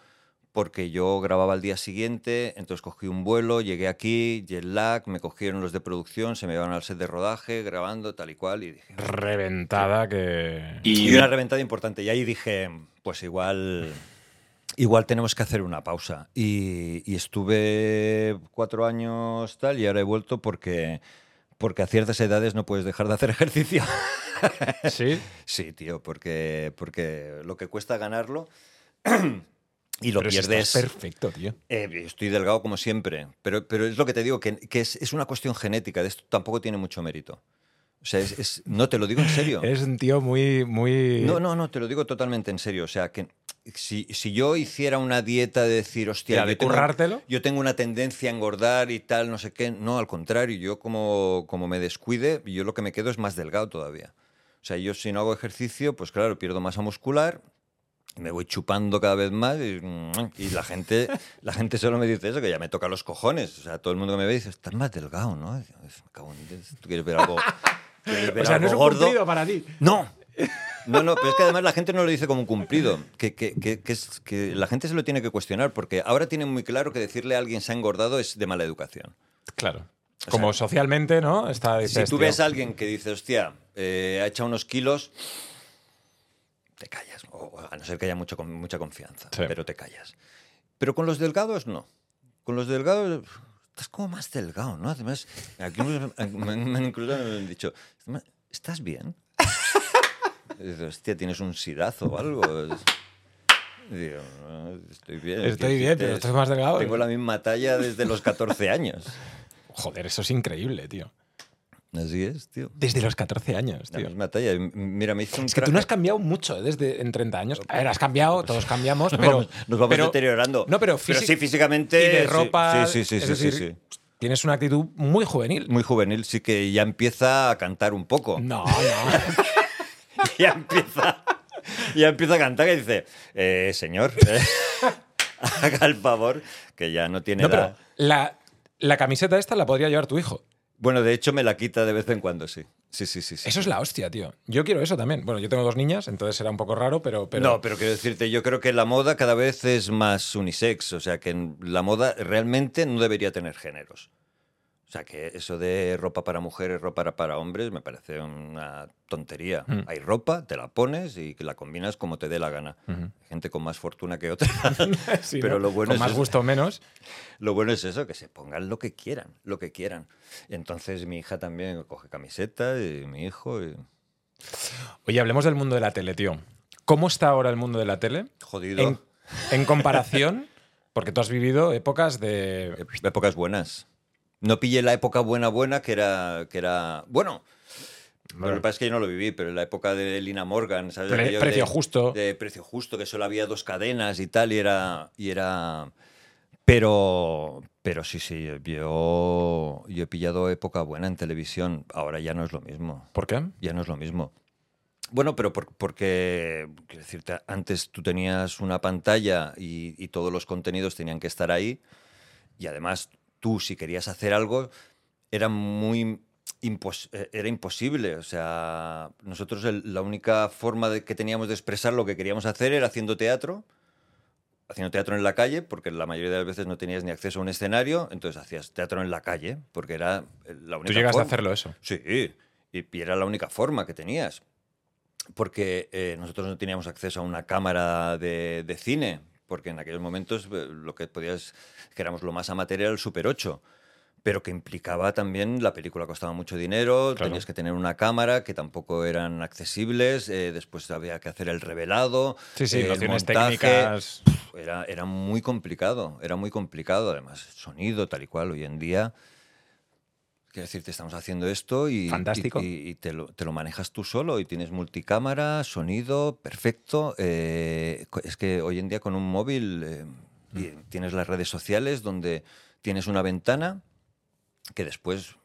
porque yo grababa al día siguiente, entonces cogí un vuelo, llegué aquí, jet lag, me cogieron los de producción, se me iban al set de rodaje, grabando tal y cual, y dije... Reventada que. Y una reventada importante. Y ahí dije, pues igual, igual tenemos que hacer una pausa. Y, y estuve cuatro años tal y ahora he vuelto porque, porque a ciertas edades no puedes dejar de hacer ejercicio. Sí. sí, tío, porque, porque lo que cuesta ganarlo y lo Pero si pierdes... estás perfecto, tío. Eh, estoy delgado como siempre, pero, pero es lo que te digo, que, que es, es una cuestión genética, de esto tampoco tiene mucho mérito. O sea, es- es- no te lo digo en serio. Eres un tío muy. muy... No, no, no, te lo digo totalmente en serio. O sea, que si, si yo hiciera una dieta de decir, hostia, yo tengo, currártelo. yo tengo una tendencia a engordar y tal, no sé qué, no, al contrario, yo como, como me descuide, yo lo que me quedo es más delgado todavía. O sea, yo si no hago ejercicio, pues claro, pierdo masa muscular, me voy chupando cada vez más y, y la gente la gente solo me dice eso, que ya me toca los cojones. O sea, todo el mundo que me ve dice, estás más delgado, ¿no? Y digo, "Me cago en Dios, ¿Tú quieres ver algo, quieres ver O sea, no es un gordo? para ti. No. No, no, pero es que además la gente no lo dice como un cumplido, que, que- que- que es, que la gente se lo tiene que cuestionar, porque ahora tienen muy claro que decirle a alguien se ha engordado es de mala educación. Claro. Como socialmente, ¿no? Está, Si tú tío, ves a alguien que dice, hostia, eh, ha echado unos kilos, te callas, o- a no ser que haya mucho, mucha confianza, Sí. pero te callas. Pero con los delgados no. Con los delgados estás como más delgado, ¿no? Además, aquí incluso me han dicho, ¿estás bien? Y dices, hostia, tienes un sidazo o algo. Digo, "No, estoy bien. Estoy bien, pero estás más delgado". Tengo la misma talla desde los 14 años. Joder, eso es increíble, tío. Así es, tío. Desde los 14 años, La tío. misma talla. Mira, me hizo un Es que tú no has traje- cambiado mucho ¿eh? desde en 30 años. A ver, has cambiado, todos cambiamos, pero. vamos- nos vamos pero- deteriorando. No, pero, Pero sí, físicamente, Y de ropa. sí, sí, sí, sí, decir, sí, sí. Tienes una actitud muy juvenil. Muy juvenil, sí que ya empieza a cantar un poco. No, no. ya empieza. Ya empieza a cantar y dice, eh, señor, eh, haga el favor, que ya no tiene No, pero la, la camiseta esta la podría llevar tu hijo. Bueno, de hecho me la quita de vez en cuando, sí. Sí, sí, sí. sí. Eso es la hostia, tío. Yo quiero eso también. Bueno, yo tengo dos niñas, entonces será un poco raro, pero. pero No, pero quiero decirte, yo creo que la moda cada vez es más unisex, o sea que la moda realmente no debería tener géneros. O sea que eso de ropa para mujeres, ropa para, hombres, me parece una tontería. Mm. Hay ropa, te la pones y la combinas como te dé la gana. Ujú. Gente con más fortuna que otra. Sí, pero ¿no? lo bueno Con es más eso. gusto o menos. Lo bueno es eso, que se pongan lo que quieran, lo que quieran. Entonces mi hija también coge camiseta y mi hijo. y- Oye, hablemos del mundo de la tele, tío. ¿Cómo está ahora el mundo de la tele? Jodido. En, en comparación, porque tú has vivido épocas de. Épocas buenas. No pillé la época buena buena que era que era bueno. Lo que pasa es que yo no lo viví, pero en la época de Lina Morgan, ¿sabes? Pre- precio de- justo. De precio justo, que solo había dos cadenas y tal, y era. Y era pero, pero sí, sí, yo, yo he pillado época buena en televisión. Ahora ya no es lo mismo. ¿Por qué? Ya no es lo mismo. Bueno, pero por- porque, quiero decirte, antes tú tenías una pantalla y, y todos los contenidos tenían que estar ahí. Y además, tú, si querías hacer algo, era muy impos- eh, era imposible. O sea, nosotros el- la única forma de que teníamos de expresar lo que queríamos hacer era haciendo teatro. Haciendo teatro en la calle, porque la mayoría de las veces no tenías ni acceso a un escenario, entonces hacías teatro en la calle, porque era la única Tú llegas a forma. hacerlo eso. Sí, y, y era la única forma que tenías. Porque eh, nosotros no teníamos acceso a una cámara de, de cine, porque en aquellos momentos eh, lo que podías, que éramos lo más amateur era el Super 8, pero que implicaba también, la película costaba mucho dinero, Claro. tenías que tener una cámara que tampoco eran accesibles, eh, después había que hacer el revelado, Sí, sí, eh, el montaje, técnicas. era, era muy complicado, era muy complicado, además, sonido tal y cual. Hoy en día, quiero decirte, estamos haciendo esto y, Fantástico. y, y- y te, lo, te lo manejas tú solo y tienes multicámara, sonido, perfecto. eh, es que hoy en día con un móvil eh, y tienes las redes sociales donde tienes una ventana que después...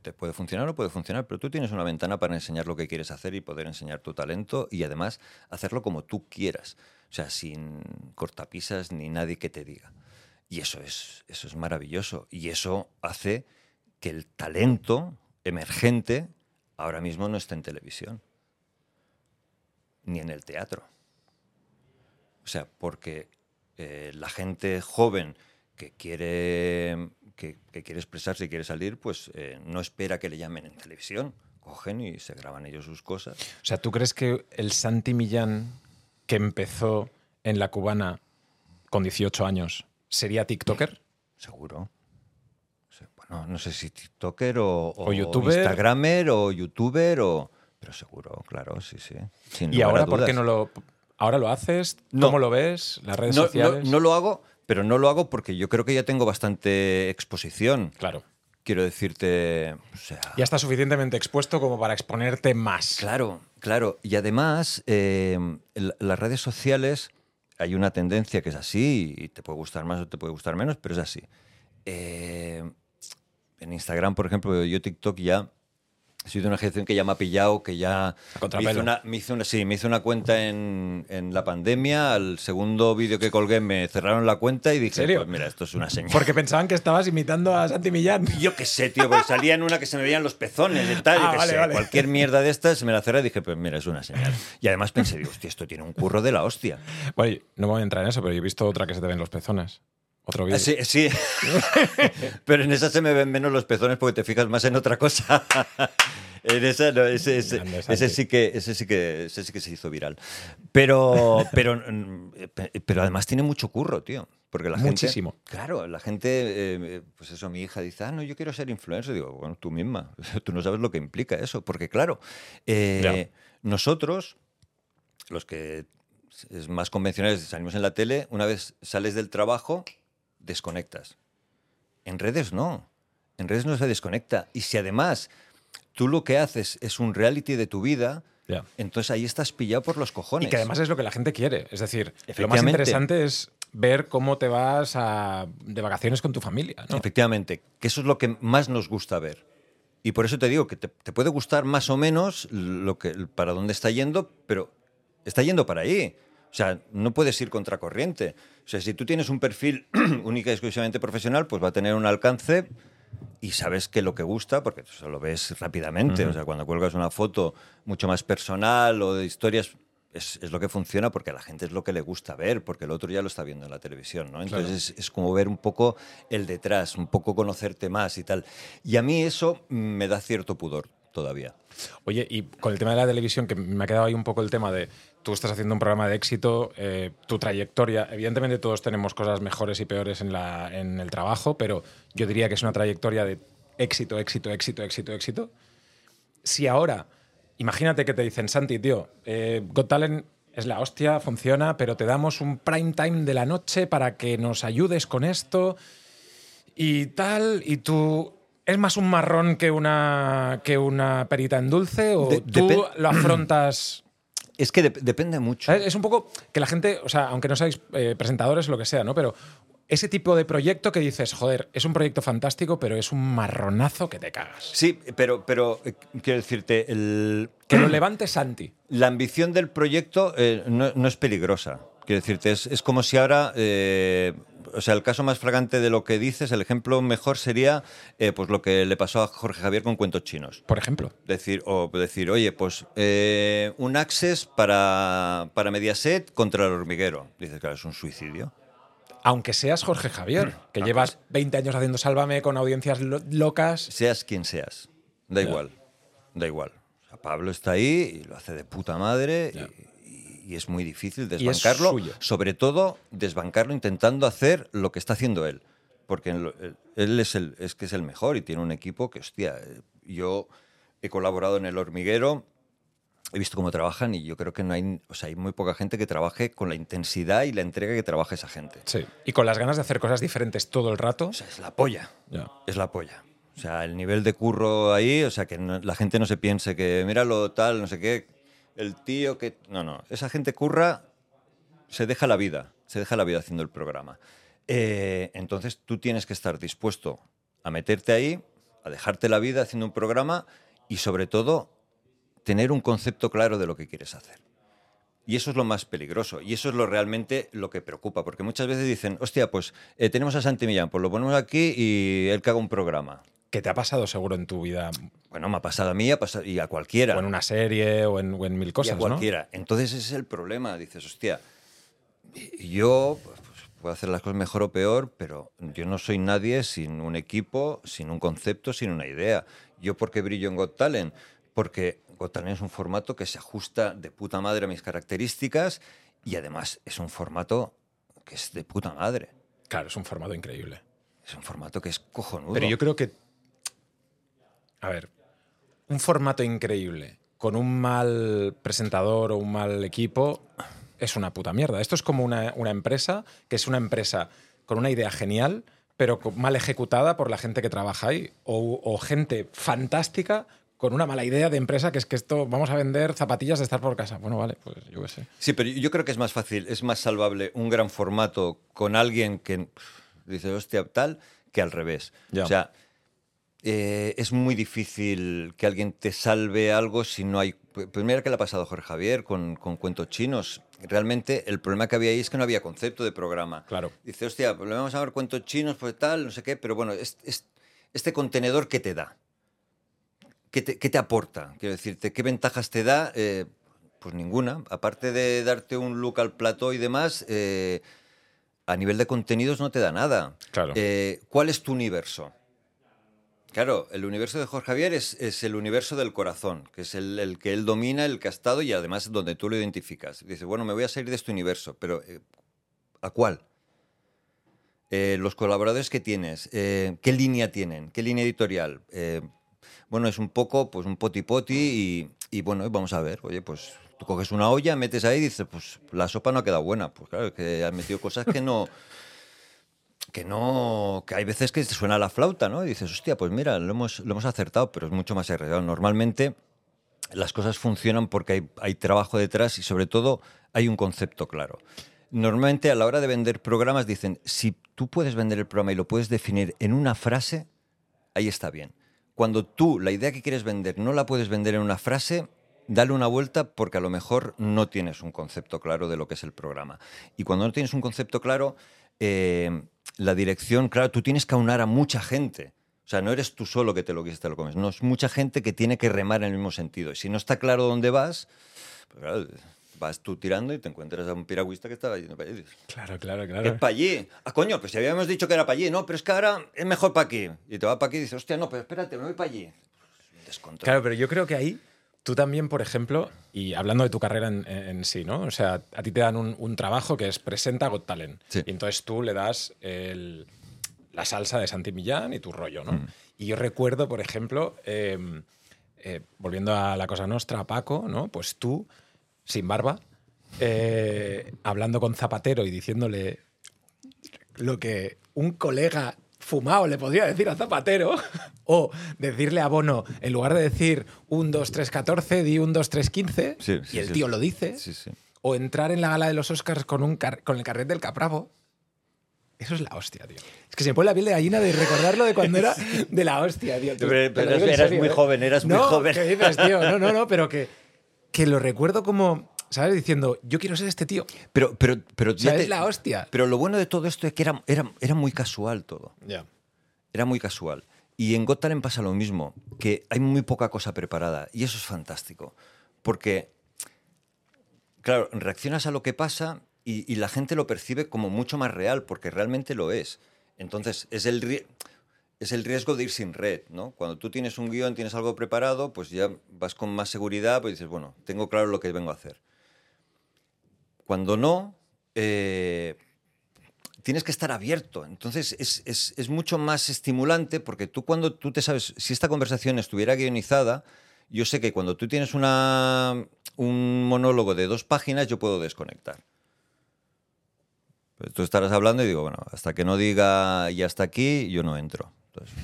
Te puede funcionar o puede funcionar, pero tú tienes una ventana para enseñar lo que quieres hacer y poder enseñar tu talento y además hacerlo como tú quieras. O sea, sin cortapisas ni nadie que te diga. Y eso es, eso es maravilloso. Y eso hace que el talento emergente ahora mismo no esté en televisión. Ni en el teatro. O sea, porque eh, la gente joven que quiere, que, que quiere expresarse y quiere salir, pues eh, no espera que le llamen en televisión. Cogen y se graban ellos sus cosas. O sea, ¿tú crees que el Santi Millán que empezó en la cubana con 18 años sería TikToker? Seguro. No sé si TikToker o, O youtuber. Instagramer o youtuber o... Pero seguro, claro, sí, sí. Sin ¿Y ahora por qué no lo, ahora lo haces? No. ¿Cómo lo ves? ¿Las redes No, sociales? no lo hago, pero no lo hago porque yo creo que ya tengo bastante exposición. Claro. Quiero decirte, o sea... Ya estás suficientemente expuesto como para exponerte más. Claro, claro. Y además, eh, las redes sociales hay una tendencia que es así, y te puede gustar más o te puede gustar menos, pero es así. Eh, en Instagram, por ejemplo, yo TikTok ya soy de una generación que ya me ha pillado, que ya me hizo, una, me, hizo una, sí, me hizo una cuenta en, en la pandemia. Al segundo vídeo que colgué me cerraron la cuenta y dije, pues mira, esto es una señal. Porque pensaban que estabas imitando a Santi Millán. Yo qué sé, tío, porque salía en una que se me veían los pezones y tal, Ah, yo qué vale, sé, vale. cualquier mierda de estas me la cerré y dije, pues mira, es una señal. Y además pensé, digo, hostia, esto tiene un curro de la hostia. Bueno, no voy a entrar en eso, pero yo he visto otra que se te ven los pezones. Otro vídeo. Ah, Sí, sí. pero en esa se me ven menos los pezones porque te fijas más en otra cosa. en esa no, ese, ese- Grande, ese Santi. sí que, ese sí que, ese sí que se hizo viral. Pero, pero, mm, pero además tiene mucho curro, tío. Porque la Muchísimo. gente. Claro, la gente, eh, pues eso, mi hija dice, ah, no, yo quiero ser influencer. Digo, bueno, tú misma, tú no sabes lo que implica eso. Porque, claro, eh, nosotros, los que es más convencionales, salimos en la tele, una vez sales del trabajo, desconectas. En redes no. En redes no se desconecta. Y si además tú lo que haces es un reality de tu vida, entonces ahí estás pillado por los cojones. Y que además es lo que la gente quiere. Es decir, lo más interesante es ver cómo te vas a- de vacaciones con tu familia. ¿no? Efectivamente, que eso es lo que más nos gusta ver. Y por eso te digo que te, te puede gustar más o menos lo que, para dónde está yendo, pero está yendo para ahí. O sea, no puedes ir contracorriente. O sea, si tú tienes un perfil única y exclusivamente profesional, pues va a tener un alcance y sabes que lo que gusta, porque eso lo ves rápidamente. O sea, cuando cuelgas una foto mucho más personal o de historias, es, es lo que funciona porque a la gente es lo que le gusta ver, porque el otro ya lo está viendo en la televisión, ¿no? Entonces Claro. es, es como ver un poco el detrás, un poco conocerte más y tal. Y a mí eso me da cierto pudor todavía. Oye, y con el tema de la televisión, que me ha quedado ahí un poco el tema de tú estás haciendo un programa de éxito, eh, tu trayectoria, evidentemente todos tenemos cosas mejores y peores en, la, en el trabajo, pero yo diría que es una trayectoria de éxito, éxito, éxito, éxito, éxito. Si ahora, imagínate que te dicen, Santi, tío, eh, Got Talent es la hostia, funciona, pero te damos un prime time de la noche para que nos ayudes con esto y tal, y tú ¿Es más un marrón que una, que una perita en dulce? ¿O De- tú lo afrontas? Es que dep- depende mucho. ¿Sabes? Es un poco que la gente, o sea, aunque no seáis eh, presentadores o lo que sea, ¿no? Pero ese tipo de proyecto que dices, joder, es un proyecto fantástico, pero es un marronazo que te cagas. Sí, pero, pero eh, quiero decirte, el, Que lo levante Santi. la ambición del proyecto eh, no, no es peligrosa. Quiero decirte, es, es como si ahora, eh, o sea, el caso más flagrante de lo que dices, el ejemplo mejor sería eh, pues lo que le pasó a Jorge Javier con cuentos chinos. Por ejemplo. Decir, o decir, oye, pues eh, un Access para, para Mediaset contra el hormiguero. Dices, claro, es un suicidio. Aunque seas Jorge Javier, que Ah, llevas 20 años haciendo Sálvame con audiencias lo- locas. Seas quien seas. Da igual. Da igual. O sea, Pablo está ahí y lo hace de puta madre. Y, es muy difícil es desbancarlo. Sobre todo, desbancarlo intentando hacer lo que está haciendo él. Porque él, él es, el, es que es el mejor y tiene un equipo que, hostia, eh, yo he colaborado en El Hormiguero, he visto cómo trabajan y yo creo que no hay, o sea, hay muy poca gente que trabaje con la intensidad y la entrega que trabaja esa gente. Sí. Y con las ganas de hacer cosas diferentes todo el rato. O sea, es la polla. Ya. Es la polla. O sea, el nivel de curro ahí, o sea, que no- la gente no se piense que, míralo, tal, no sé qué, el tío que... No, no, esa gente curra, se deja la vida, se deja la vida haciendo el programa. Eh, entonces tú tienes que estar dispuesto a meterte ahí, a dejarte la vida haciendo un programa y sobre todo tener un concepto claro de lo que quieres hacer. Y eso es lo más peligroso. Y eso es lo realmente lo que preocupa. Porque muchas veces dicen, hostia, pues eh, tenemos a Santi Millán, pues lo ponemos aquí y él haga un programa. Que te ha pasado seguro en tu vida, Bueno, me ha pasado a mí ha pasado- y a cualquiera. o en una serie, o en, o en mil y cosas, a ¿no? cualquiera. Entonces ese es el problema. Dices, hostia, y- y yo pues, puedo hacer las cosas mejor o peor, pero yo no soy nadie sin un equipo, sin un concepto, sin una idea. ¿Yo por qué brillo en Got Talent? Porque Got Talent es un formato que se ajusta de puta madre a mis características y además es un formato que es de puta madre. Claro, es un formato increíble. Es un formato que es cojonudo. Pero yo creo que. A ver, un formato increíble con un mal presentador o un mal equipo es una puta mierda. Esto es como una, una empresa que es una empresa con una idea genial, pero mal ejecutada por la gente que trabaja ahí. O, o gente fantástica con una mala idea de empresa que es que esto vamos a vender zapatillas de estar por casa. Bueno, vale, pues yo qué sé. Sí, pero yo creo que es más fácil, es más salvable un gran formato con alguien que dice, hostia, tal, que al revés. Ya. O sea, eh, es muy difícil que alguien te salve algo si no hay... Mira que le ha pasado a Jorge Javier con, con cuentos chinos. Realmente el problema que había ahí es que no había concepto de programa. Claro. Dice, hostia, pues le vamos a ver cuentos chinos, pues tal, no sé qué, pero bueno, es, es- este contenedor, ¿qué te da? ¿Qué te, qué te aporta? Quiero decirte, ¿qué ventajas te da? Eh, pues ninguna. Aparte de darte un look al plató y demás, eh, a nivel de contenidos no te da nada. Claro. ¿Cuál es tu universo? Claro, el universo de Jorge Javier es, es el universo del corazón, que es el, el que él domina, el que ha estado y además donde tú lo identificas. Dice, bueno, me voy a salir de este universo, pero eh, ¿a cuál? Eh, los colaboradores que tienes, eh, ¿qué línea tienen? ¿Qué línea editorial? Bueno, es un poco, pues un poti poti y, y bueno, vamos a ver, oye, pues tú coges una olla, metes ahí y dices, pues la sopa no ha quedado buena. Pues claro, que has metido cosas que no que no, que hay veces que suena la flauta, ¿no? Y dices, hostia, pues mira, lo hemos, lo hemos acertado, pero es mucho más arriesgado. Normalmente las cosas funcionan porque hay, hay trabajo detrás y sobre todo hay un concepto claro. Normalmente a la hora de vender programas dicen, si tú puedes vender el programa y lo puedes definir en una frase, ahí está bien. Cuando tú la idea que quieres vender no la puedes vender en una frase, dale una vuelta porque a lo mejor no tienes un concepto claro de lo que es el programa. Y cuando no tienes un concepto claro, eh, la dirección, claro, tú tienes que aunar a mucha gente. O sea, no eres tú solo que te lo quieres, te lo comes. No, es mucha gente que tiene que remar en el mismo sentido. Y si no está claro dónde vas, pues claro, vas tú tirando y te encuentras a un piragüista que estaba yendo para allí. Dices, Claro, claro, Es claro. para allí. Ah, coño, pues si habíamos dicho que era para allí. No, pero es que ahora es mejor para aquí. Y te va para aquí y dices, hostia, no, pero espérate, me voy para allí. Un descontrol. Claro, pero yo creo que ahí tú también, por ejemplo, y hablando de tu carrera en, en sí, ¿no? O sea, a ti te dan un, un trabajo que es presenta Got Talent. Sí. Y entonces tú le das el- la salsa de Santi Millán y tu rollo, ¿no? Y yo recuerdo, por ejemplo, eh, eh, volviendo a la cosa nuestra, Paco, ¿no? Pues tú, sin barba, eh, hablando con Zapatero y diciéndole lo que un colega fumado le podría decir a Zapatero. O decirle a Bono, en lugar de decir un 2, 3, 14, di un 2, 3, 15. Sí, sí, y el sí. tío lo dice. O entrar en la gala de los Oscars con, un con el carnet del Capravo. Eso es la hostia, tío. Es que se me pone la piel de gallina de recordarlo de cuando era de la hostia, tío. Pero- eras muy ¿eh? joven, eras muy joven. ¿Qué dices, tío? No, no, no, pero que, que lo recuerdo como, ¿sabes? Diciendo, yo quiero ser este tío. Pero, pero, pero, ya es te- la hostia. pero lo bueno de todo esto es que era, era, era muy casual todo. Ya. Era muy casual. Y en Got Talent pasa lo mismo, que hay muy poca cosa preparada. Y eso es fantástico. Porque, claro, reaccionas a lo que pasa y, y la gente lo percibe como mucho más real, porque realmente lo es. Entonces, es el, es el riesgo de ir sin red, ¿no? Cuando tú tienes un guion, tienes algo preparado, pues ya vas con más seguridad, pues dices, bueno, tengo claro lo que vengo a hacer. Cuando no, eh, tienes que estar abierto. Entonces es, mucho más estimulante porque tú cuando tú te sabes, si esta conversación estuviera guionizada, yo sé que cuando tú tienes una, un monólogo de dos páginas, yo puedo desconectar. Pues tú estarás hablando y digo, bueno, hasta que no diga y hasta aquí, yo no entro. Entonces,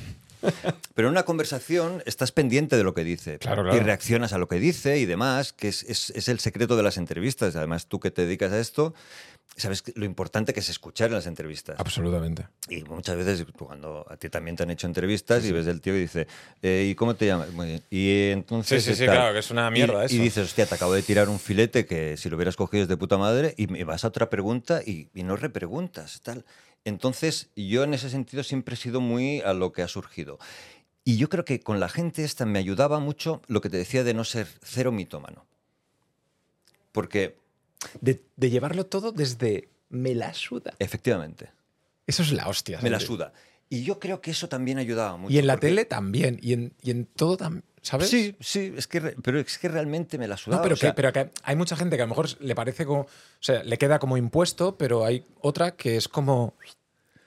pero en una conversación estás pendiente de lo que dice Claro, y claro. reaccionas a lo que dice y demás, que es, es- es el secreto de las entrevistas. Además, tú que te dedicas a esto, sabes lo importante que es escuchar en las entrevistas. Absolutamente. Y muchas veces cuando a ti también te han hecho entrevistas y ves el tío y dice, eh, ¿y cómo te llamas? Muy bien. Y entonces... Sí, sí, sí, tal. claro, que es una mierda y, eso. Y dices, hostia, te acabo de tirar un filete que si lo hubieras cogido es de puta madre y me vas a otra pregunta y, y no repreguntas, tal. Entonces, yo en ese sentido siempre he sido muy a lo que ha surgido. Y yo creo que con la gente esta me ayudaba mucho lo que te decía de no ser cero mitómano. Porque, De, de llevarlo todo desde me la suda. efectivamente, Eso es la hostia. me la suda. Y yo creo que eso también ayudaba mucho. Y en la porque- tele también. Y en, y en todo también. ¿Sabes? Sí, sí, es que, pero es que realmente me la sudaba. No, pero, o sea, que, pero que hay mucha gente que a lo mejor le parece como. O sea, le queda como impuesto, pero hay otra que es como.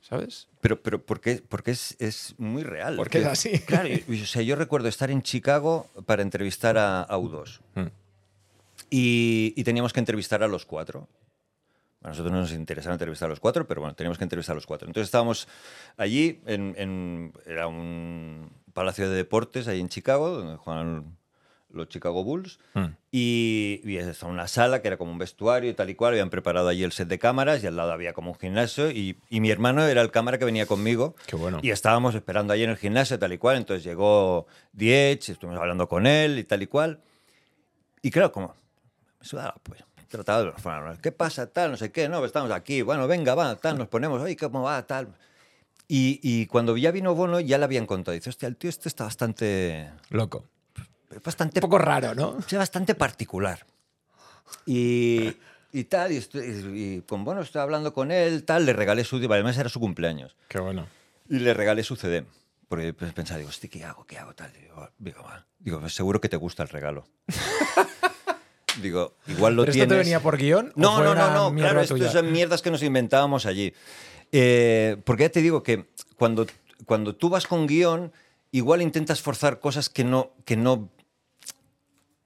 ¿Sabes? pero, pero porque, porque es, es muy real. Porque es así. Claro, o sea, yo recuerdo estar en Chicago para entrevistar a, a U2 Mm. y, y teníamos que entrevistar a los cuatro. A nosotros no nos interesaba entrevistar a los cuatro, pero bueno, teníamos que entrevistar a los cuatro. Entonces estábamos allí, en, en- era un palacio de deportes ahí en Chicago, donde juegan los Chicago Bulls. Mm. Y, y estaba una sala que era como un vestuario y tal y cual. Habían preparado allí el set de cámaras y al lado había como un gimnasio. Y, y mi hermano era el cámara que venía conmigo. Qué bueno. Y estábamos esperando allí en el gimnasio tal y cual. Entonces llegó Diech, estuvimos hablando con él y tal y cual. Y claro, como me sudaba, pues. Trataba de bueno, ¿Qué pasa? Tal, no sé qué. No, estamos aquí. Bueno, venga, va, tal, nos ponemos. Oye, ¿cómo va? Tal. Y, y cuando ya vino Bono, ya le habían contado. Dice, hostia, el tío este está bastante. Loco. Bastante Un poco raro, ¿no? es bastante particular. Y, y tal, y, y- con Bono estoy hablando con él, tal, le regalé su... Además era su cumpleaños. Qué bueno. Y le regalé su CD. Porque pensaba, digo, hostia, ¿qué hago? ¿Qué hago? Tal. Digo, digo. Digo, seguro que te gusta el regalo. digo, igual lo ¿Pero tienes... esto te venía por guion? No, no, no, no, claro, esto son mierdas que nos inventábamos allí. Eh, porque ya te digo que cuando, cuando tú vas con guion, igual intentas forzar cosas que no, que no,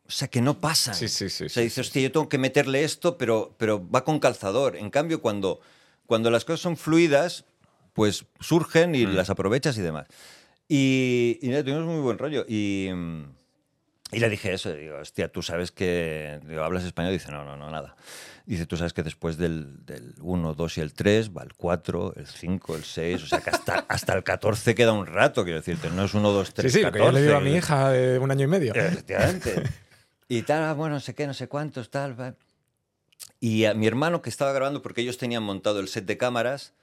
o sea, que no pasan. Sí, sí, sí, O sea, dices, hostia, yo tengo que meterle esto, pero, pero va con calzador. En cambio, cuando, cuando las cosas son fluidas, pues surgen Mm. y las aprovechas y demás. Y, y nada, tuvimos muy buen rollo. Y, mm, y le dije eso, digo, hostia, tú sabes que digo, hablas español, dice, no, no, no, nada. Dice, tú sabes que después del, del 1, 2 y el 3 va el 4, el 5, el 6, o sea que hasta, hasta el 14 queda un rato, quiero decirte, no es 1, 2, 3, Sí, sí, lo que yo 14. le digo a mi hija de un año y medio. Efectivamente. Y tal, ah, bueno, no sé qué, no sé cuántos, tal. Y a mi hermano que estaba grabando, porque ellos tenían montado el set de cámaras,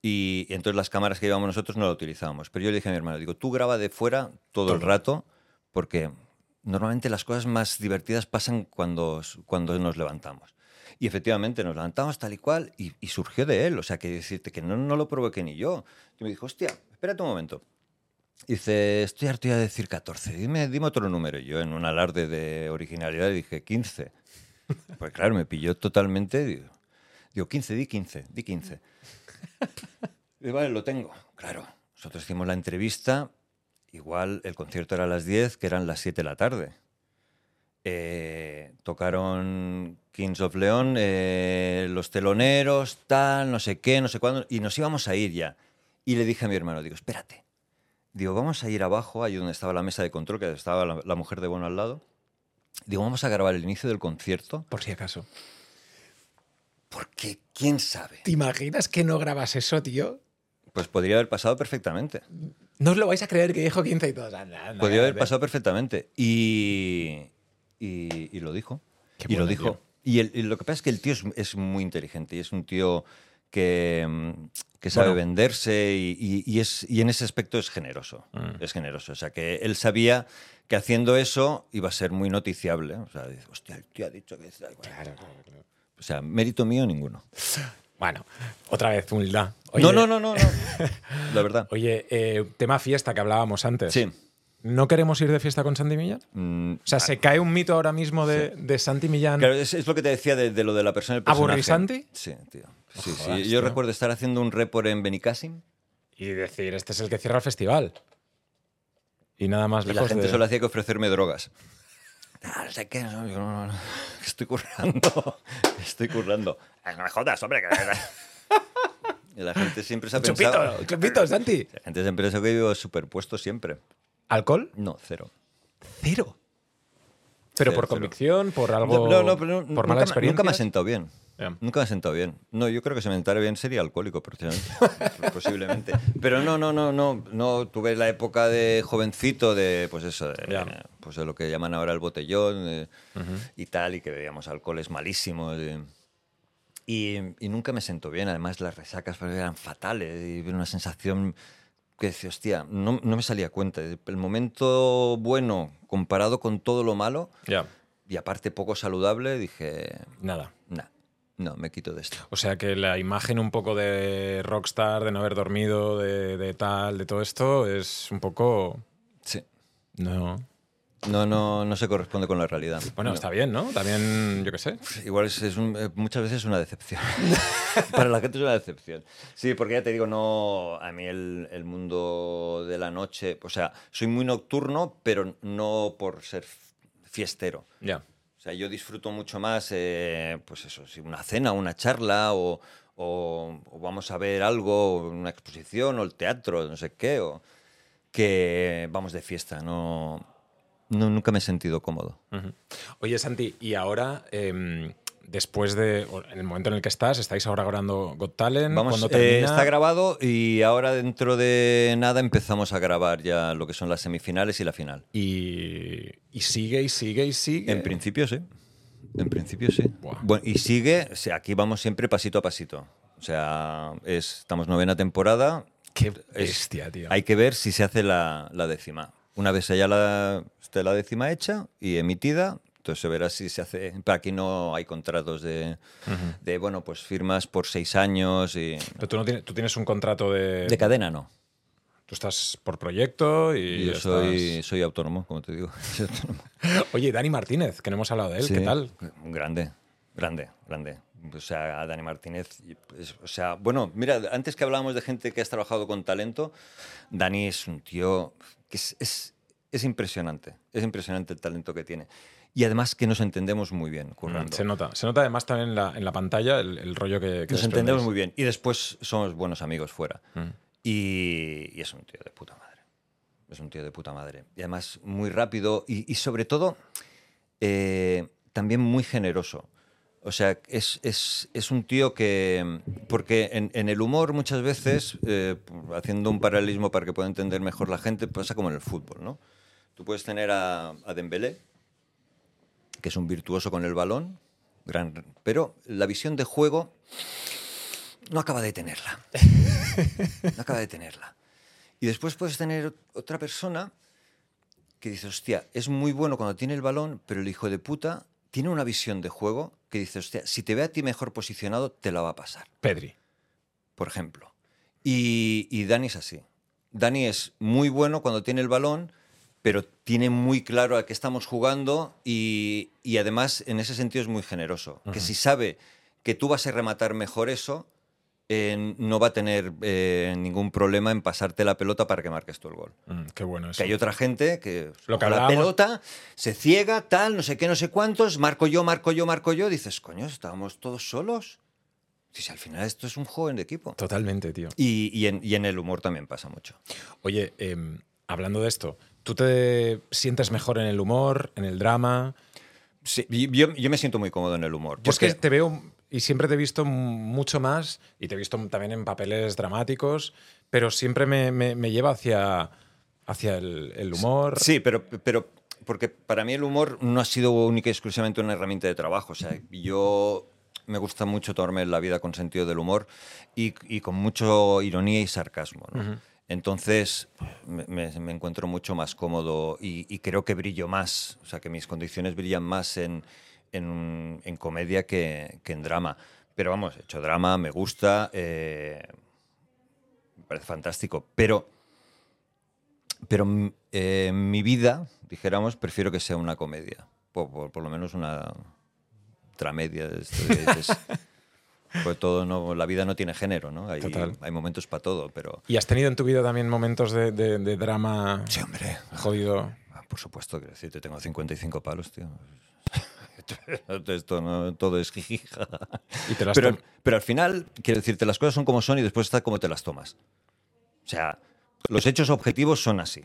y entonces las cámaras que llevábamos nosotros no las utilizábamos. Pero yo le dije a mi hermano, digo, tú graba de fuera todo, el Todo. rato, porque normalmente las cosas más divertidas pasan cuando, cuando nos levantamos. Y efectivamente nos levantamos tal y cual, y, y surgió de él. O sea, que decirte que no, no lo provoqué ni yo. Y me dijo, hostia, espérate un momento. Dice, estoy harto ya de decir 14, dime, dime otro número. Y yo en un alarde de originalidad dije 15. Pues claro, me pilló totalmente. Digo, digo 15, di 15, di 15. Y vale, lo tengo. Claro, nosotros hicimos la entrevista, igual el concierto era a las 10, que eran las 7 de la tarde. Eh, tocaron Kings of Leon, eh, los teloneros, tal, no sé qué, no sé cuándo, y nos íbamos a ir ya. Y le dije a mi hermano, digo, espérate. Digo, vamos a ir abajo, ahí donde estaba la mesa de control, que estaba la, la mujer de Bono al lado. Digo, vamos a grabar el inicio del concierto, Por si acaso. porque quién sabe. ¿Te imaginas que no grabas eso, tío? Pues podría haber pasado perfectamente. No os lo vais a creer que dijo 15 y todos. Anda, anda, Podría haber pasado perfectamente. Y, y, y lo dijo. Qué y lo dijo. tío. Y, el- y lo que pasa es que el tío es, es muy inteligente y es un tío que, mm, que sabe Bueno. venderse y, y- y es, y en ese aspecto es generoso. Mm. Es generoso. O sea, que él sabía que haciendo eso iba a ser muy noticiable. O sea, dice, hostia, el tío ha dicho que... es- Claro, claro, claro. O sea, mérito mío ninguno. Bueno, otra vez, humildad. Oye, no, no, no, no, no. La verdad. Oye, eh, tema fiesta que hablábamos antes. Sí. ¿No queremos ir de fiesta con Santi Millán? Mm, O sea, ¿se cae un mito ahora mismo de, de Santi Millán? Claro, es, es lo que te decía de, de lo de la persona del personaje. ¿Aburrisanti? Sí, tío. Sí, sí. Yo recuerdo estar haciendo un report en Benicassim Y decir, este es el que cierra el festival. Y nada más y la gente de... solo hacía que ofrecerme drogas. No sé qué, no, yo no, estoy currando, estoy currando. Ah, No me jodas, hombre. Que... y la gente siempre se ha pensado... Chupito, chupito, Santi. La gente siempre pensó que vivo superpuesto siempre. ¿Alcohol? No, cero. Cero. Pero Cero, por cero. convicción, por algo... No, no, pero no- por nunca, mala me- experiencia. nunca me ha sentado bien. Ya. Nunca me ha sentado bien. No, yo creo que si me sentara bien sería alcohólico, posiblemente. Pero no, no, no, no, no. Tuve la época de jovencito de, pues eso, de, Ya. pues de lo que llaman ahora el botellón de- y tal, y que bebíamos alcoholes malísimos. de- y, y nunca me sentó bien. Además, las resacas pues, eran fatales y una sensación que decía, hostia, no, no me salía cuenta. El momento bueno comparado con todo lo malo Ya, y aparte poco saludable, dije, nada. nah, no, me quito de esto. O sea que la imagen un poco de rockstar, de no haber dormido, de, de tal, de todo esto, es un poco... Sí. No. No, no, no se corresponde con la realidad. Bueno, No. está bien, ¿no? También, yo qué sé. Igual es, es un- eh, muchas veces es una decepción. Para la gente es una decepción. Sí, porque ya te digo, no, a mí el, el mundo de la noche, o sea, soy muy nocturno, pero no por ser fiestero. Ya. O sea, yo disfruto mucho más, eh, pues eso, si una cena, una charla, o, vamos a ver algo, una exposición, o el teatro, no sé qué, o que vamos de fiesta. No, nunca me he sentido cómodo. Oye, Santi, y ahora, em, después de. En el momento en el que estás, estáis ahora grabando Got Talent. Vamos, eh, está grabado y ahora dentro de nada empezamos a grabar ya lo que son las semifinales y la final. y, y sigue y sigue y sigue. En principio sí. En principio sí. Bueno, y sigue, o sea, aquí vamos siempre pasito a pasito. O sea, es- estamos novena temporada. Qué Es- bestia, tío. Hay que ver si se hace la, la décima. Una vez ya la, esté la décima hecha y emitida, entonces se verá si se hace. Pero aquí no hay contratos de, de bueno, pues firmas por seis años y. Pero tú, no tienes, tú tienes un contrato de. De cadena no. Tú estás por proyecto y. Yo estás- soy, soy autónomo, como te digo. Oye, Dani Martínez, que no hemos hablado de él, Sí, ¿qué tal? Grande, grande, grande. O sea, Dani Martínez. o sea, bueno, mira, antes que hablábamos de gente que has trabajado con talento, Dani es un tío que es, es, es impresionante. Es impresionante el talento que tiene. Y además que nos entendemos muy bien, currando. Mm, Se nota. Se nota además también en la, en la pantalla el, el rollo que. que Nos entendemos muy bien. Y después somos buenos amigos fuera. Mm. Y, y es un tío de puta madre. Es un tío de puta madre. Y además muy rápido y, y sobre todo eh, también muy generoso. O sea, es, es- es un tío que... Porque en, en el humor muchas veces, eh, haciendo un paralelismo para que pueda entender mejor la gente, pasa como en el fútbol, ¿no? Tú puedes tener a, a Dembélé, que es un virtuoso con el balón, gran, pero la visión de juego no acaba de tenerla. No acaba de tenerla. Y después puedes tener otra persona que dice, hostia, es muy bueno cuando tiene el balón, pero el hijo de puta tiene una visión de juego que dice, hostia, si te ve a ti mejor posicionado, te la va a pasar, Pedri. por ejemplo. Y, y Dani es así. Dani es muy bueno cuando tiene el balón, pero tiene muy claro a qué estamos jugando y, y además en ese sentido es muy generoso. Que si sabe que tú vas a rematar mejor eso, eh, no va a tener eh, ningún problema en pasarte la pelota para que marques tú el gol. Mm, qué bueno eso. Que hay otra gente que Lo que la pelota, se ciega, tal, no sé qué, no sé cuántos, marco yo, marco yo, marco yo. Dices, coño, estábamos todos solos. Dices, al final esto es un juego de equipo. Totalmente, tío. Y, y en, y en el humor también pasa mucho. Oye, em, hablando de esto, ¿tú te sientes mejor en el humor, en el drama? Sí, yo, yo me siento muy cómodo en el humor. Yo es que porque- te veo y siempre te he visto mucho más y te he visto también en papeles dramáticos, pero siempre me, me- me lleva hacia, hacia el, el humor. Sí, pero, pero porque para mí el humor no ha sido única y exclusivamente una herramienta de trabajo. O sea, yo me gusta mucho tomarme la vida con sentido del humor y, y con mucho ironía y sarcasmo. ¿no? Entonces me, encuentro mucho más cómodo y, y creo que brillo más, o sea, que mis condiciones brillan más en, en, en comedia que, que en drama. Pero vamos, he hecho drama, me gusta, eh, me parece fantástico. Pero pero eh, en mi vida, dijéramos, prefiero que sea una comedia. Por, por- por lo menos una tramedia. de dices, pues todo no, la vida no tiene género, ¿no? Hay, Total. hay momentos para todo, pero... ¿Y has tenido en tu vida también momentos de, de- de drama Sí, hombre. jodido? Ah, Por supuesto, quiero decir, te tengo 55 palos, tío. Esto no, todo es jijija. Y te las Pero, pero al final, quiero decirte, las cosas son como son y después está como te las tomas. O sea, los hechos objetivos son así.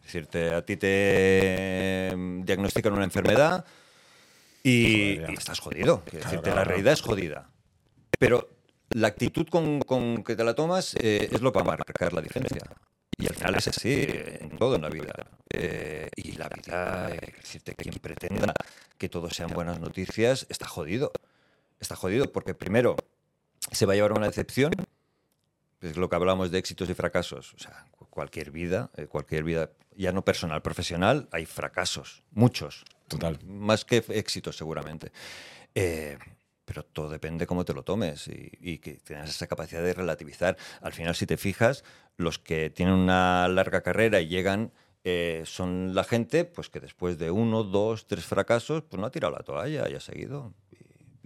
Es decir, te- a ti te mm, diagnostican una enfermedad y, estás jodido. Quiero Claro, decirte, claro, la realidad es jodida. Pero la actitud con, con que te la tomas eh, es lo que va a marcar la diferencia. Y al final es así en todo en la vida. Eh, y la vida, eh, decirte, quien pretenda que todo sean buenas noticias, está jodido. Está jodido porque primero se va a llevar una decepción, es lo que hablamos de éxitos y fracasos. O sea, cu- cualquier vida, eh, cualquier vida, ya no personal, profesional, hay fracasos, muchos. Total. Más que éxitos, seguramente. Eh, pero todo depende cómo te lo tomes y, y que tengas esa capacidad de relativizar. Al final, si te fijas, los que tienen una larga carrera y llegan eh, son la gente pues que después de uno, dos, tres fracasos, pues no ha tirado la toalla y ha seguido.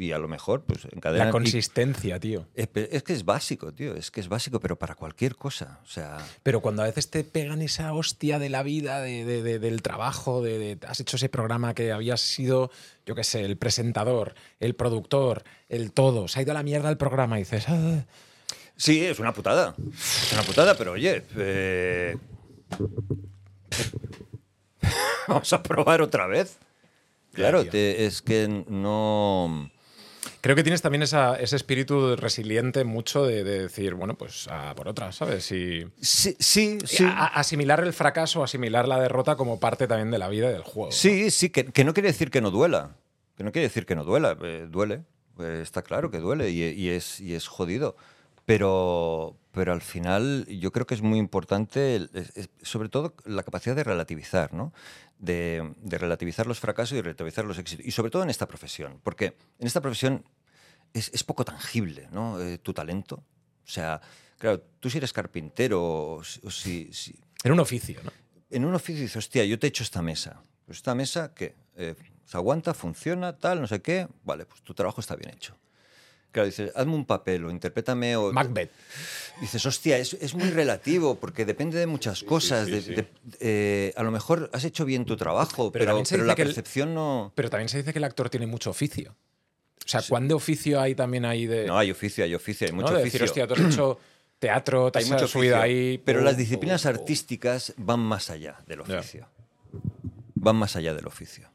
Y, a lo mejor, pues encadenan. La y- consistencia, tío. es, que es básico, tío. Es que es básico, pero para cualquier cosa. O sea, Pero cuando a veces te pegan esa hostia de la vida, de- de- de- del trabajo, de, has hecho ese programa que habías sido, yo qué sé, el presentador, el productor, el todo, se ha ido a la mierda el programa y dices, "Ah". sí, es una putada. Es una putada, pero oye, eh, vamos a probar otra vez. Claro, te- es que no. Creo que tienes también esa- ese espíritu resiliente mucho de, de decir, bueno, pues a por otra, ¿sabes? Y, Sí, sí, a- asimilar el fracaso, asimilar la derrota como parte también de la vida y del juego. Sí, sí, que, que no quiere decir que no duela. Que no quiere decir que no duela. eh, duele. eh, está claro que duele y, y es, y es jodido. Pero, pero al final yo creo que es muy importante, sobre todo, la capacidad de relativizar, ¿no? De, de relativizar los fracasos y relativizar los éxitos. Y sobre todo en esta profesión. Porque en esta profesión es, es poco tangible, ¿no? Eh, tu talento. O sea, claro, tú si eres carpintero o si- si- En un oficio, ¿no? en un oficio dices, hostia, yo te he hecho esta mesa. Pues esta mesa, ¿qué? Eh, se aguanta, funciona, tal, no sé qué. Vale, pues tu trabajo está bien hecho. Claro, dices, hazme un papel o interprétame o... Macbeth. Dices, hostia, es, es muy relativo porque depende de muchas cosas. sí, de- sí. de- eh, a lo mejor has hecho bien tu trabajo, Pero pero, la el- percepción no... Pero también se dice que el actor tiene mucho oficio. O sea, ¿cuán de oficio hay también ahí de. No, hay oficio, hay oficio, hay ¿no? mucho de oficio. decir, hostia, tú has hecho teatro, te hay mucho oficio, ahí. Pero las disciplinas artísticas van más allá del oficio. Van más allá del oficio.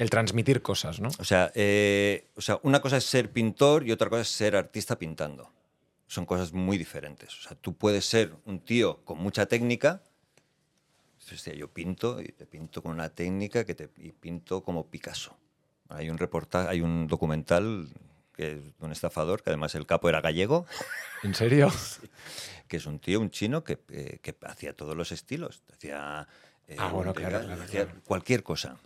El transmitir cosas, ¿no? O sea, eh, o sea, una cosa es ser pintor y otra cosa es ser artista pintando. Son cosas muy diferentes. O sea, tú puedes ser un tío con mucha técnica. Hostia, yo pinto y te pinto con una técnica que te y pinto como Picasso. Hay un reportaje, hay un documental que es de un estafador, que además el capo era gallego, ¿En serio? que es un tío, un chino, que, eh, que hacía todos los estilos. Hacía, eh, Ah, bueno, claro, claro, hacía claro. cualquier cosa.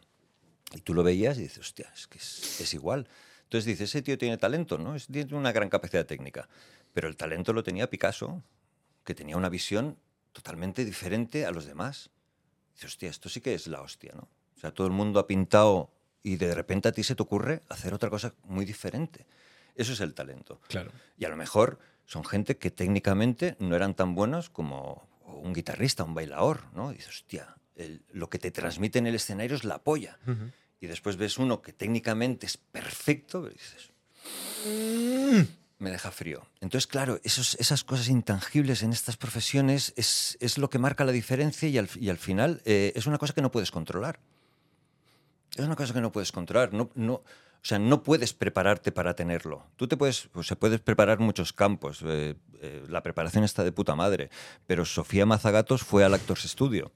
Y tú lo veías y dices, hostia, es que es, es igual. Entonces dices, ese tío tiene talento, ¿no? Tío tiene una gran capacidad técnica. Pero el talento lo tenía Picasso, que tenía una visión totalmente diferente a los demás. Dices, hostia, esto sí que es la hostia, ¿no? O sea, todo el mundo ha pintado y de repente a ti se te ocurre hacer otra cosa muy diferente. Eso es el talento. Claro. Y a lo mejor son gente que técnicamente no eran tan buenos como un guitarrista, un bailador, ¿no? Y dices, hostia, el- lo que te transmite en el escenario es la polla. Y después ves uno que técnicamente es perfecto, y dices, me deja frío. Entonces, claro, esos, esas cosas intangibles en estas profesiones es, es lo que marca la diferencia y al, y al final eh, es una cosa que no puedes controlar. Es una cosa que no puedes controlar. No, no, o sea, no puedes prepararte para tenerlo. Tú te puedes, pues, se puedes preparar muchos campos. eh, eh, la preparación está de puta madre. Pero Sofía Mazagatos fue al Actors Studio.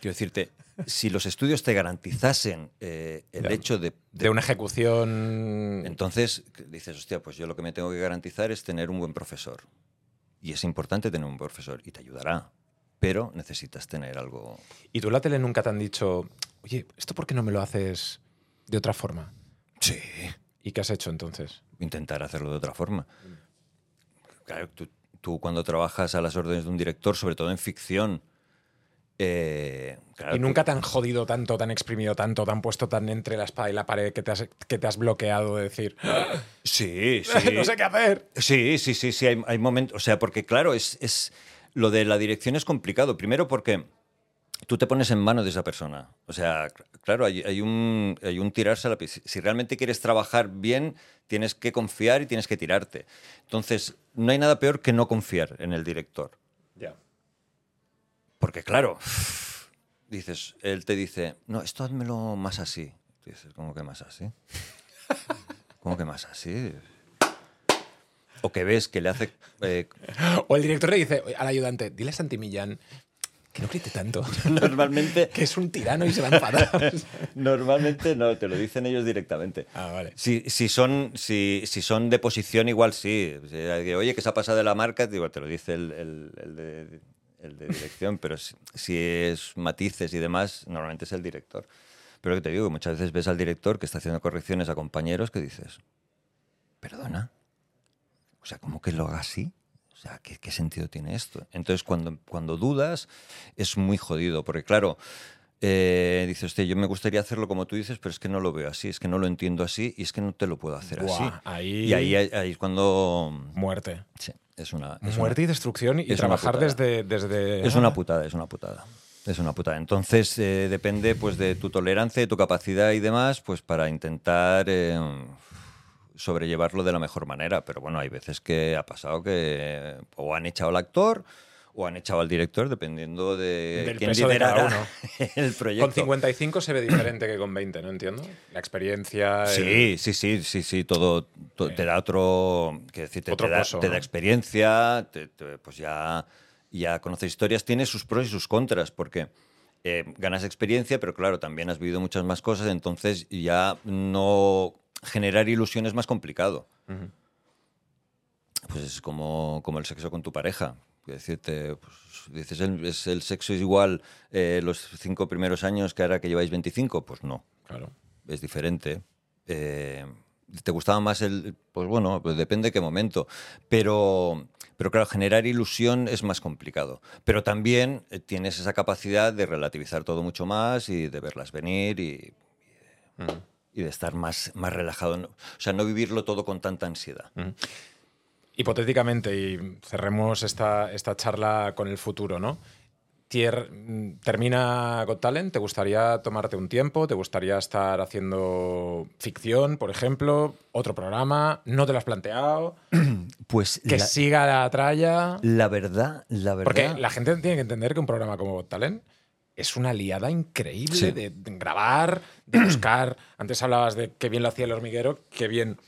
Quiero decirte, si los estudios te garantizasen eh, el hecho de, de- De una ejecución. Entonces dices, hostia, pues yo lo que me tengo que garantizar es tener un buen profesor. Y es importante tener un buen profesor y te ayudará. Pero necesitas tener algo. ¿Y tú en la tele nunca te han dicho, oye, ¿esto por qué no me lo haces de otra forma? Sí. ¿Y qué has hecho entonces? Intentar hacerlo de otra forma. Claro, tú, tú cuando trabajas a las órdenes de un director, sobre todo en ficción. Eh, claro, ¿Y nunca te han jodido tanto, tan exprimido tanto, te han puesto tan entre la espada y la pared que te has, que te has bloqueado de decir, Sí, sí. no sé qué hacer? Sí, sí, sí, sí, hay, hay momentos, o sea, porque claro, es, es lo de la dirección es complicado. Primero porque tú te pones en mano de esa persona. O sea, cl- claro, hay, hay un, hay un tirarse a la. Si realmente quieres trabajar bien, tienes que confiar y tienes que tirarte. Entonces, no hay nada peor que no confiar en el director. Ya. Porque claro, dices, él te dice, no, esto házmelo más así. Dices, ¿cómo que más así? ¿Cómo que más así? O que ves que le hace... eh, O el director le dice al ayudante, dile a Santi Millán que no grite tanto, normalmente, que es un tirano y se va a enfadar. normalmente no, te lo dicen ellos directamente. ah, vale. Si, si, son, si, si son de posición, igual sí. Oye, que se ha pasado de la marca, digo, te lo dice el, el- el de, el de dirección, pero si, es matices y demás, normalmente es el director. Pero que te digo, muchas veces ves al director que está haciendo correcciones a compañeros que dices, perdona, o sea, ¿cómo que lo haga así? O sea, ¿qué, qué sentido tiene esto? Entonces, cuando, cuando dudas, es muy jodido, porque claro, eh, dices, hostia, yo me gustaría hacerlo como tú dices, pero es que no lo veo así, es que no lo entiendo así y es que no te lo puedo hacer Buah, así. ahí- Y ahí, ahí es cuando... Muerte. Sí, es una... es Muerte y destrucción y trabajar desde, desde... es una putada, es una putada. Es una putada. Entonces, eh, depende pues, de tu tolerancia, de tu capacidad y demás, pues para intentar eh, sobrellevarlo de la mejor manera. Pero bueno, hay veces que ha pasado que o han echado al actor o han echado al director, dependiendo de Del quién peso de cada liderara el proyecto. Con 55 se ve diferente que con 20, ¿no? Entiendo. La experiencia... el- Sí, sí, sí, sí, sí, todo, te da otro, que decir, te, Otro te da, te ¿no? da experiencia, te- pues ya, ya conoces historias, tiene sus pros y sus contras, porque eh, ganas experiencia, pero claro, también has vivido muchas más cosas, entonces ya no generar ilusión es más complicado. Pues es como, como el sexo con tu pareja. Decirte, pues, dices, el, es, el sexo es igual eh, los cinco primeros años que ahora que lleváis 25, pues no Claro. es diferente. Eh, ¿Te gustaba más el...? Pues bueno, pues depende de qué momento. Pero, pero claro, generar ilusión es más complicado. Pero también eh, tienes esa capacidad de relativizar todo mucho más y de verlas venir y, Ujú. y de estar más, más relajado. O sea, no vivirlo todo con tanta ansiedad. Hipotéticamente, y cerremos esta, esta charla con el futuro, ¿no? Tier- termina Got Talent, ¿te gustaría tomarte un tiempo? ¿Te gustaría estar haciendo ficción, por ejemplo? ¿Otro programa? ¿No te lo has planteado? Pues ¿Que la, siga la tralla? la verdad, la verdad... Porque la gente tiene que entender que un programa como Got Talent es una liada increíble Sí. de, de grabar, de buscar. Antes hablabas de qué bien lo hacía el hormiguero, qué bien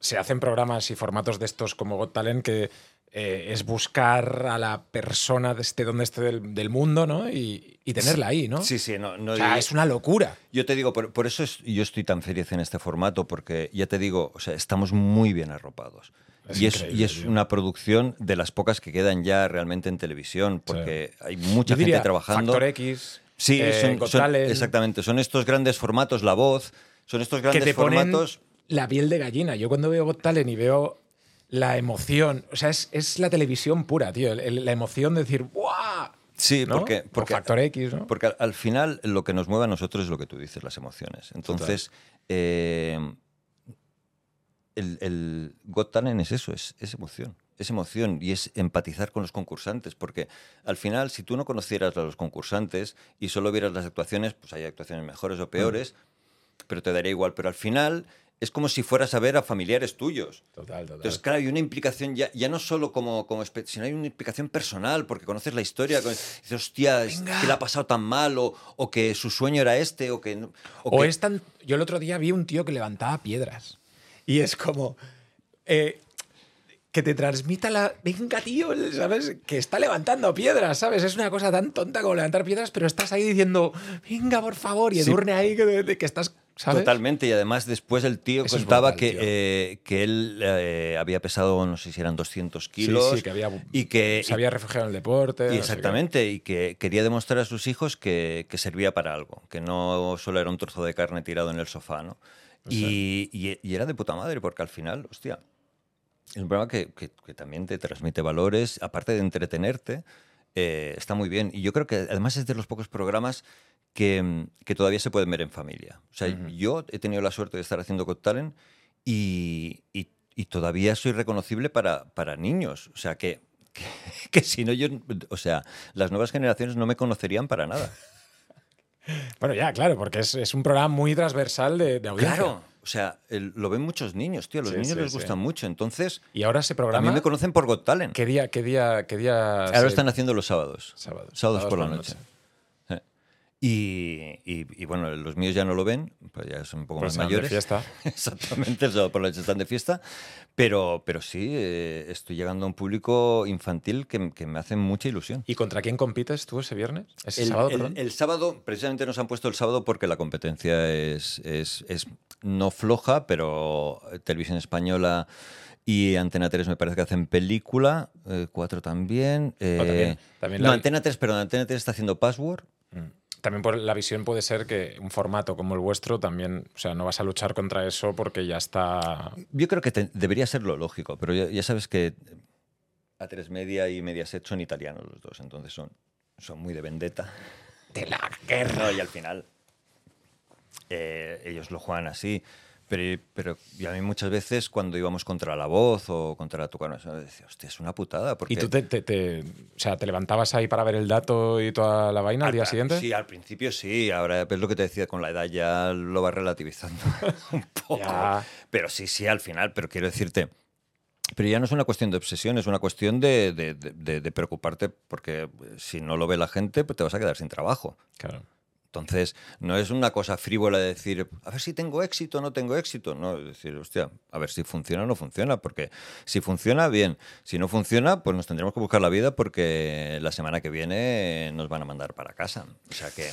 se hacen programas y formatos de estos como Got Talent que eh, es buscar a la persona de este donde esté del, del mundo, ¿no? Y, y tenerla ahí, ¿no? Sí, sí, no, no O sea, y- es una locura. Yo te digo, por, por eso es- yo estoy tan feliz en este formato, porque ya te digo, o sea, estamos muy bien arropados. Es y es, y es tío. una producción de las pocas que quedan ya realmente en televisión, porque hay mucha Yo gente diría trabajando. Factor X, Sí, eh, son, exactamente. Son estos grandes formatos, la voz, son estos que grandes ponen formatos. La piel de gallina. Yo cuando veo Got Talent y veo la emoción, o sea, es, es la televisión pura, tío. el- la emoción de decir, ¡buah! Sí, ¿no? porque, O porque Factor X, ¿no? Porque al, al final lo que nos mueve a nosotros es lo que tú dices, las emociones. Entonces, eh, el, el Got Talent es eso, es, es emoción. Es emoción y es empatizar con los concursantes, porque al final, si tú no conocieras a los concursantes y solo vieras las actuaciones, pues hay actuaciones mejores o peores, pero te daría igual. Pero al final es como si fueras a ver a familiares tuyos. Total, total. Entonces, claro, hay una implicación ya, ya no solo como, como sino hay una implicación personal, porque conoces la historia, con- dices, hostia, es- que le ha pasado tan mal, o, o que su sueño era este, o que... no- O que- es tan. Yo el otro día vi un tío que levantaba piedras. Y es como. eh, que te transmita la. Venga, tío, ¿sabes? Que está levantando piedras, ¿sabes? Es una cosa tan tonta como levantar piedras, pero estás ahí diciendo, venga, por favor, y Sí. Edurne ahí que, que estás. ¿Sabes? Totalmente, y además después el tío Eso es contaba brutal, que, tío. eh, que él eh, había pesado, no sé si eran 200 kilos, Sí, sí, que había. y que... se había refugiado en el deporte. y exactamente, y que quería demostrar a sus hijos que, que servía para algo, que no solo era un trozo de carne tirado en el sofá, ¿no? Y, y- y era de puta madre, porque al final, hostia, es un programa que, que- que también te transmite valores, aparte de entretenerte, eh, está muy bien. Y yo creo que además es de los pocos programas que, mm, que todavía se pueden ver en familia. O sea, yo he tenido la suerte de estar haciendo Got Talent y, y- y todavía soy reconocible para, para niños. O sea, que, que, que si no yo, o sea, las nuevas generaciones no me conocerían para nada. Bueno, ya, claro, porque es, es un programa muy transversal de, de audiencia. Claro, o sea, el- lo ven muchos niños, tío. A los Sí, niños sí, les sí. gusta mucho. Entonces, Y ahora ese a programa. mí me conocen por Got Talent. ¿Qué día, qué día, qué día? Ahora se- están haciendo los sábados. Sábados. Sábados por la noche. Y, y- y bueno, los míos ya no lo ven, pues ya son un poco Pues más van de mayores. fiesta. Exactamente, el sábado por la están de fiesta. Pero, pero sí, eh, estoy llegando a un público infantil que, que me hace mucha ilusión. ¿Y contra quién compites tú ese viernes? ¿Ese El, sábado, el- el sábado, precisamente nos han puesto el sábado porque la competencia es, es- es no floja, pero Televisión Española y Antena 3 me parece que hacen película, eh, 4 también. eh, Oh, también- también no, la- Antena 3, perdón, Antena 3 está haciendo Password. Mm. También por la visión puede ser que un formato como el vuestro también, o sea, no vas a luchar contra eso porque ya está... Yo creo que te- debería ser lo lógico, pero ya, ya sabes que A3 Media y Mediaset son italianos los dos, entonces son, son muy de vendetta. De la guerra. No, y al final eh, ellos lo juegan así. Pero, pero y a mí muchas veces cuando íbamos contra La Voz o contra Tucano, eso, decía, hostia, es una putada. Porque ¿Y tú te, te- te- o sea, te levantabas ahí para ver el dato y toda la vaina al día siguiente? Sí, al principio sí. Ahora es lo que te decía, con la edad ya lo vas relativizando un poco. Ya. Pero sí, sí, al final. Pero quiero decirte, pero ya no es una cuestión de obsesión, es una cuestión de, de- de- de- preocuparte porque si no lo ve la gente, pues te vas a quedar sin trabajo. Claro. Entonces, no es una cosa frívola de decir, a ver si tengo éxito o no tengo éxito. No, es decir, hostia, a ver si funciona o no funciona. Porque si funciona, bien. Si no funciona, pues nos tendremos que buscar la vida porque la semana que viene nos van a mandar para casa. O sea que.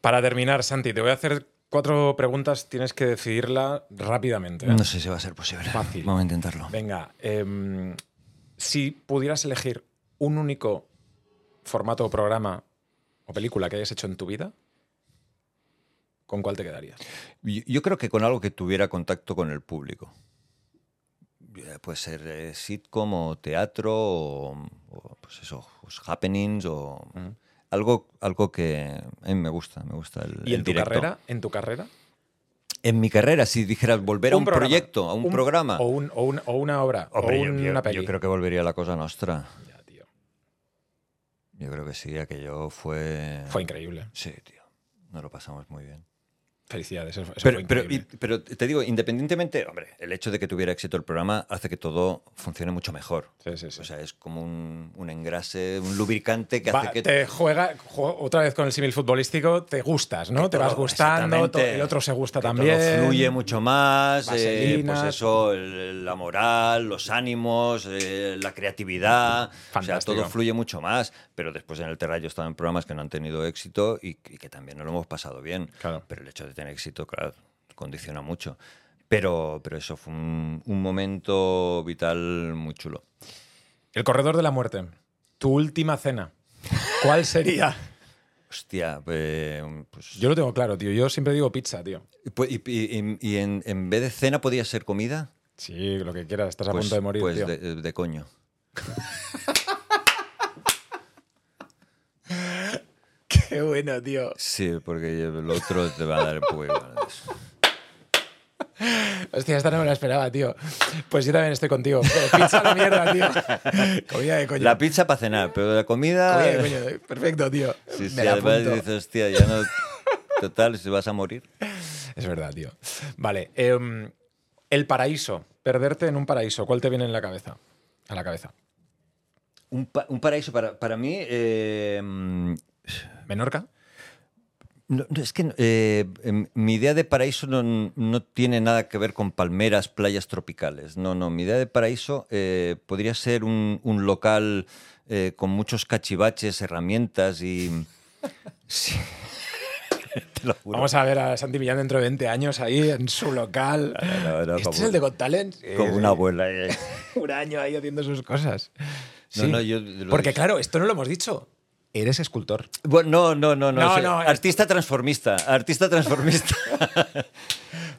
Para terminar, Santi, te voy a hacer cuatro preguntas, tienes que decidirla rápidamente. ¿eh? No sé si va a ser posible. Fácil. Vamos a intentarlo. Venga, em, si pudieras elegir un único formato o programa o película que hayas hecho en tu vida, ¿con cuál te quedarías? Yo, yo creo que con algo que tuviera contacto con el público. Eh, Puede ser eh, sitcom o teatro o, o, pues eso, pues happenings o algo, algo que a mí me gusta, me gusta el, ¿Y el en tu directo. carrera? ¿En tu carrera? En mi carrera, si dijeras volver a un, programa, proyecto, a un, programa, O, un- o un- o una obra. Hombre, o yo- una yo, peli. yo creo que volvería a la cosa nuestra. Ya, tío. Yo creo que sí, aquello fue... Fue increíble. Sí, tío. Nos lo pasamos muy bien. Felicidades. Eso, eso Pero, pero, y- pero te digo, independientemente, hombre, el hecho de que tuviera éxito el programa hace que todo funcione mucho mejor. Sí, sí, sí. O sea, es como un, un engrase, un lubricante que Va, hace que... Te juega, ju- otra vez con el símil futbolístico, te gustas, ¿no? que te vas todo- gustando, exactamente, to- el otro se gusta que todo también. fluye mucho más, eh, pues eso, el- la moral, los ánimos, eh, la creatividad, o sea, Fantástico. todo fluye mucho más. Pero después en el Terra yo he estado en programas que no han tenido éxito y, y que también no lo hemos pasado bien. Claro. Pero el hecho de tener éxito, claro, condiciona mucho. Pero, pero eso fue un, un momento vital muy chulo. El corredor de la muerte. Tu última cena. ¿Cuál sería? Hostia, eh, pues... Yo lo tengo claro, tío. Yo siempre digo pizza, tío. ¿Y, y- y en, en vez de cena podía ser comida? Sí, lo que quieras. Estás a Pues, punto de morir, pues tío. de, de coño. Qué bueno, tío. Sí, porque el otro te va a dar igual. Hostia, esta no me la esperaba, tío. Pues yo también estoy contigo. Pero pizza de mierda, tío. Comida de coño. La pizza para cenar, pero la comida... Comida de coño. Perfecto, tío. Sí, sí, la además apunto. dices, hostia, ya no... Total, si vas a morir. Es verdad, tío. Vale. em, El paraíso. Perderte en un paraíso. ¿Cuál te viene en la cabeza? A la cabeza. Un, pa- un paraíso para, para mí. eh, ¿Menorca? no, no, es que eh, em, mi idea de paraíso no, no tiene nada que ver con palmeras, playas tropicales. No, no. Mi idea de paraíso eh, podría ser un, un local eh, con muchos cachivaches, herramientas y. Sí. Vamos a ver a Santi Millán dentro de 20 años ahí en su local. no, no, ¿Este es el de Got Talent? Sí, Como sí. una abuela. eh. Un año ahí haciendo sus cosas. No, Sí. no, yo Porque claro, esto no lo hemos dicho. Eres escultor. Bueno, no, no, no, no. Es- artista transformista. Artista transformista.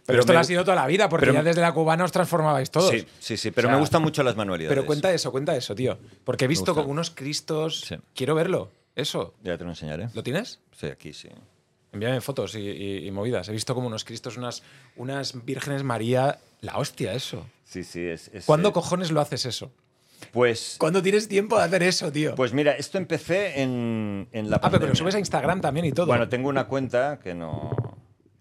Pero, esto me lo ha sido toda la vida, porque pero- ya desde la cubana os transformabais todos. Sí, sí, sí, pero O sea, me gustan mucho las manualidades. Pero cuenta eso, cuenta eso, tío. Porque he visto como unos cristos. Sí. Quiero verlo. Eso. Ya te lo enseñaré. ¿Lo tienes? Sí, aquí sí. Envíame fotos y, y- y movidas. He visto como unos cristos, unas, unas vírgenes María. La hostia, eso. Sí, sí, es. es, ¿Cuándo eh, cojones lo haces eso? Pues. ¿Cuándo tienes tiempo de hacer eso, tío? Pues mira, esto empecé en, en la ah, pero que lo pandemia. subes a Instagram también y todo. Bueno, tengo una cuenta que no.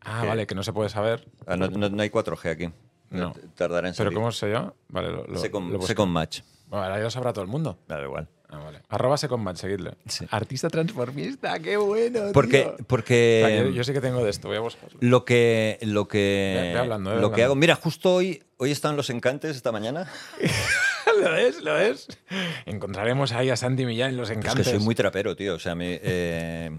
ah, que- vale, que no se puede saber. ah, no, no- no hay 4G aquí. No. T- Tardará en ¿Pero salir. cómo se llama? Vale, lo, lo, Second, lo. Second Match. Bueno, ahora ya lo sabrá todo el mundo. Da igual. Ah, vale. Arroba Secondmatch, seguidle. Sí. Artista transformista, qué bueno, Porque. tío. porque yo, yo sí que tengo de esto, voy a buscarlo. Lo que, lo que, hablando, ve lo que hago. Mira, justo hoy, hoy están los encantes esta mañana. ¿Lo es? ¿Lo es? Encontraremos ahí a Santi Millán en los Es encantes. que soy muy trapero, tío. O sea, me, eh,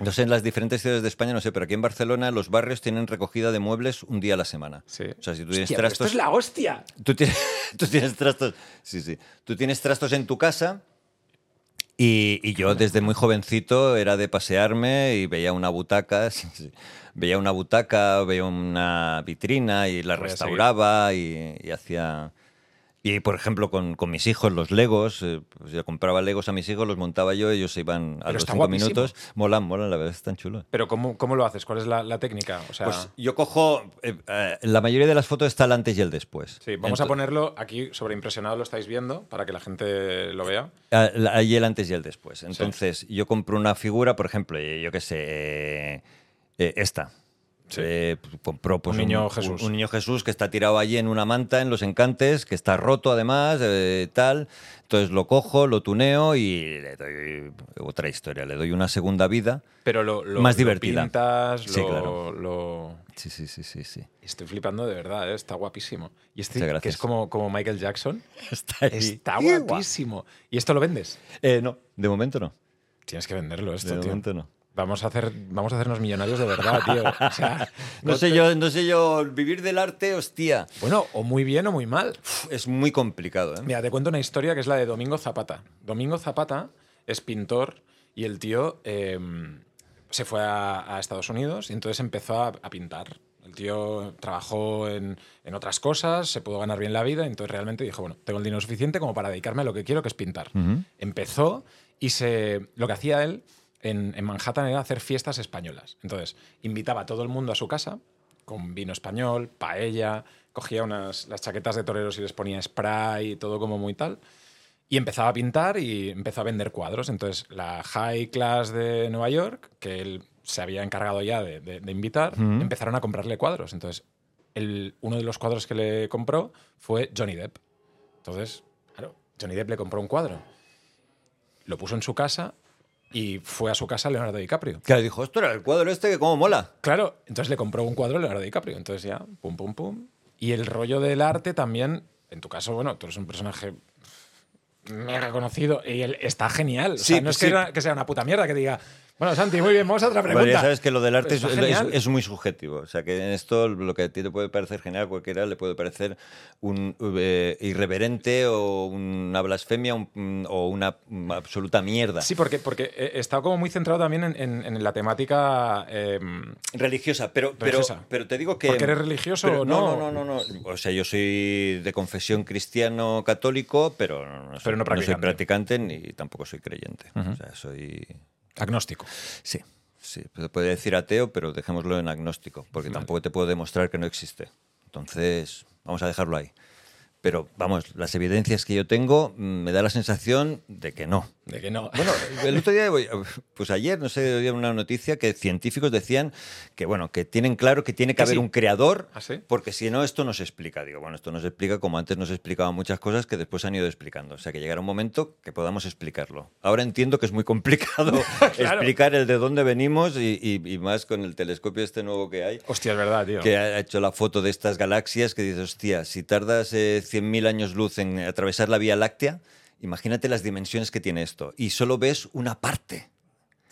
no sé en las diferentes ciudades de España, no sé, pero aquí en Barcelona los barrios tienen recogida de muebles un día a la semana. Sí. O sea, si tú tienes Hostia, trastos. Esto es la hostia. Tú tienes, tú tienes trastos. Sí, sí. Tú tienes trastos en tu casa. Y, y yo desde muy jovencito era de pasearme y veía una butaca, sí, sí. veía una butaca, veía una vitrina y la restauraba y, y hacía... Y por ejemplo con, con mis hijos, los Legos, eh, pues yo compraba Legos a mis hijos, los montaba yo, ellos se iban a Pero los está cinco guapísimo. minutos. Molan, molan, la verdad, están chulos. Pero ¿cómo, cómo lo haces? ¿Cuál es la, la técnica? O sea, Pues yo cojo, eh, eh, la mayoría de las fotos está el antes y el después. sí, vamos a Ento- ponerlo aquí sobreimpresionado, lo estáis viendo, para que la gente lo vea. Ah, la- Ahí el antes y el después. Entonces, yo compro una figura, por ejemplo, eh, yo qué sé, eh, eh, esta. Sí. Eh, compró pues, Un niño Jesús. Un, niño Jesús que está tirado allí en una manta en los encantes, que está roto además, eh, tal. Entonces lo cojo, lo tuneo y le doy otra historia, le doy una segunda vida. Pero lo, lo- Más lo divertida. pintas, Sí, lo- claro. lo- Sí, sí, sí, sí, sí. Estoy flipando de verdad, ¿eh? está guapísimo. Y este, Muchas que es como, como Michael Jackson, Está guapísimo. ¿Y esto lo vendes? Eh, no, de momento no. Tienes que venderlo De esto, tío. momento no. Vamos a, hacer, vamos a hacernos millonarios de verdad, tío. O sea, No sé te- yo, no sé yo, vivir del arte, hostia, Bueno, o muy bien o muy mal. uf, es muy complicado, ¿eh? Mira, te cuento una historia que es la de Domingo Zapata. Domingo Zapata es pintor y el tío eh, se fue a, a Estados Unidos y entonces empezó a, a pintar. El tío trabajó en, en otras cosas, se pudo ganar bien la vida, entonces realmente dijo, bueno, tengo el dinero suficiente como para dedicarme a lo que quiero, que es pintar. Empezó y se, lo que hacía él en, en Manhattan era hacer fiestas españolas. Entonces, invitaba a todo el mundo a su casa con vino español, paella, cogía unas, las chaquetas de toreros y les ponía spray y todo como muy tal. Y empezaba a pintar y empezó a vender cuadros. Entonces, la high class de Nueva York, que él se había encargado ya de, de- de invitar, empezaron a comprarle cuadros. Entonces, el- uno de los cuadros que le compró fue Johnny Depp. Entonces, claro, Johnny Depp le compró un cuadro. Lo puso en su casa y fue a su casa Leonardo DiCaprio. Claro, dijo, esto era el cuadro este que cómo mola. Claro, entonces le compró un cuadro a Leonardo DiCaprio. Entonces ya, pum, pum, pum. Y el rollo del arte también, en tu caso, bueno, tú eres un personaje mega conocido y él está genial. O Sí, sea, no es sí. que, era- que sea una puta mierda que diga, bueno, Santi, muy bien, vamos a otra pregunta. Bueno, ya sabes que lo del arte es, Está es- muy subjetivo. O sea, que en esto lo que a ti te puede parecer genial, a cualquiera le puede parecer un eh, irreverente o una blasfemia un- o una mm, absoluta mierda. Sí, porque, porque he estado como muy centrado también en, en- en la temática eh, Religiosa, pero, pero, Religiosa. pero te digo que. ¿Porque eres religioso pero o no? no? No, no, no. O sea, yo soy de confesión cristiano-católico, pero no, soy, Pero no soy practicante. practicante ni tampoco soy creyente. O sea, soy. Agnóstico. Sí, sí. Se puede decir ateo, pero dejémoslo en agnóstico, porque tampoco te puedo demostrar que no existe. Entonces, vamos a dejarlo ahí. Pero vamos, las evidencias que yo tengo mm, me da la sensación de que no, De que no. Bueno, el otro día, pues ayer, no sé, había una noticia que científicos decían que, bueno, que tienen claro que tiene que ¿Que haber sí? un creador, ¿Ah, sí? porque si no, esto no se explica. Digo, bueno, esto no se explica como antes nos explicaban muchas cosas que después han ido explicando. O sea, que llegará un momento que podamos explicarlo. Ahora entiendo que es muy complicado explicar el de dónde venimos y, y- y más con el telescopio este nuevo que hay. Hostia, es verdad, tío. Que ha hecho la foto de estas galaxias que dices, hostia, si tardas eh, 100.000 años luz en atravesar la Vía Láctea, imagínate las dimensiones que tiene esto. Y solo ves una parte.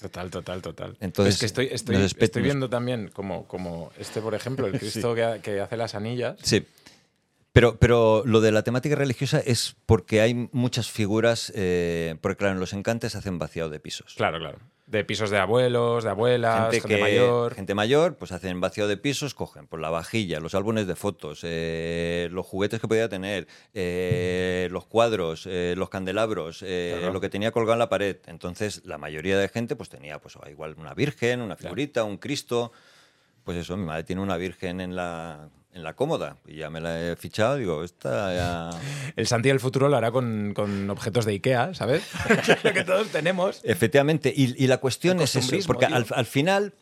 Total, total, total. Entonces, es que estoy, viendo también como, como este, por ejemplo, el Cristo que hace las anillas. Sí. Pero, pero lo de la temática religiosa es porque hay muchas figuras, eh, porque claro, en los encantes hacen vaciado de pisos. Claro, claro. De pisos de abuelos, de abuelas, gente, que- mayor. gente mayor, pues hacen vaciado de pisos, cogen por la vajilla, los álbumes de fotos, eh, los juguetes que podía tener, eh, los cuadros, eh, los candelabros, Claro. lo que tenía colgado en la pared. Entonces, la mayoría de gente pues tenía pues igual una virgen, una figurita, un Cristo. Pues eso, mi madre tiene una virgen en la, en la cómoda y ya me la he fichado, digo, esta ya... El Santi del futuro lo hará con, con objetos de Ikea, ¿sabes? lo que todos tenemos. Efectivamente, y, y la cuestión es eso, porque al, al final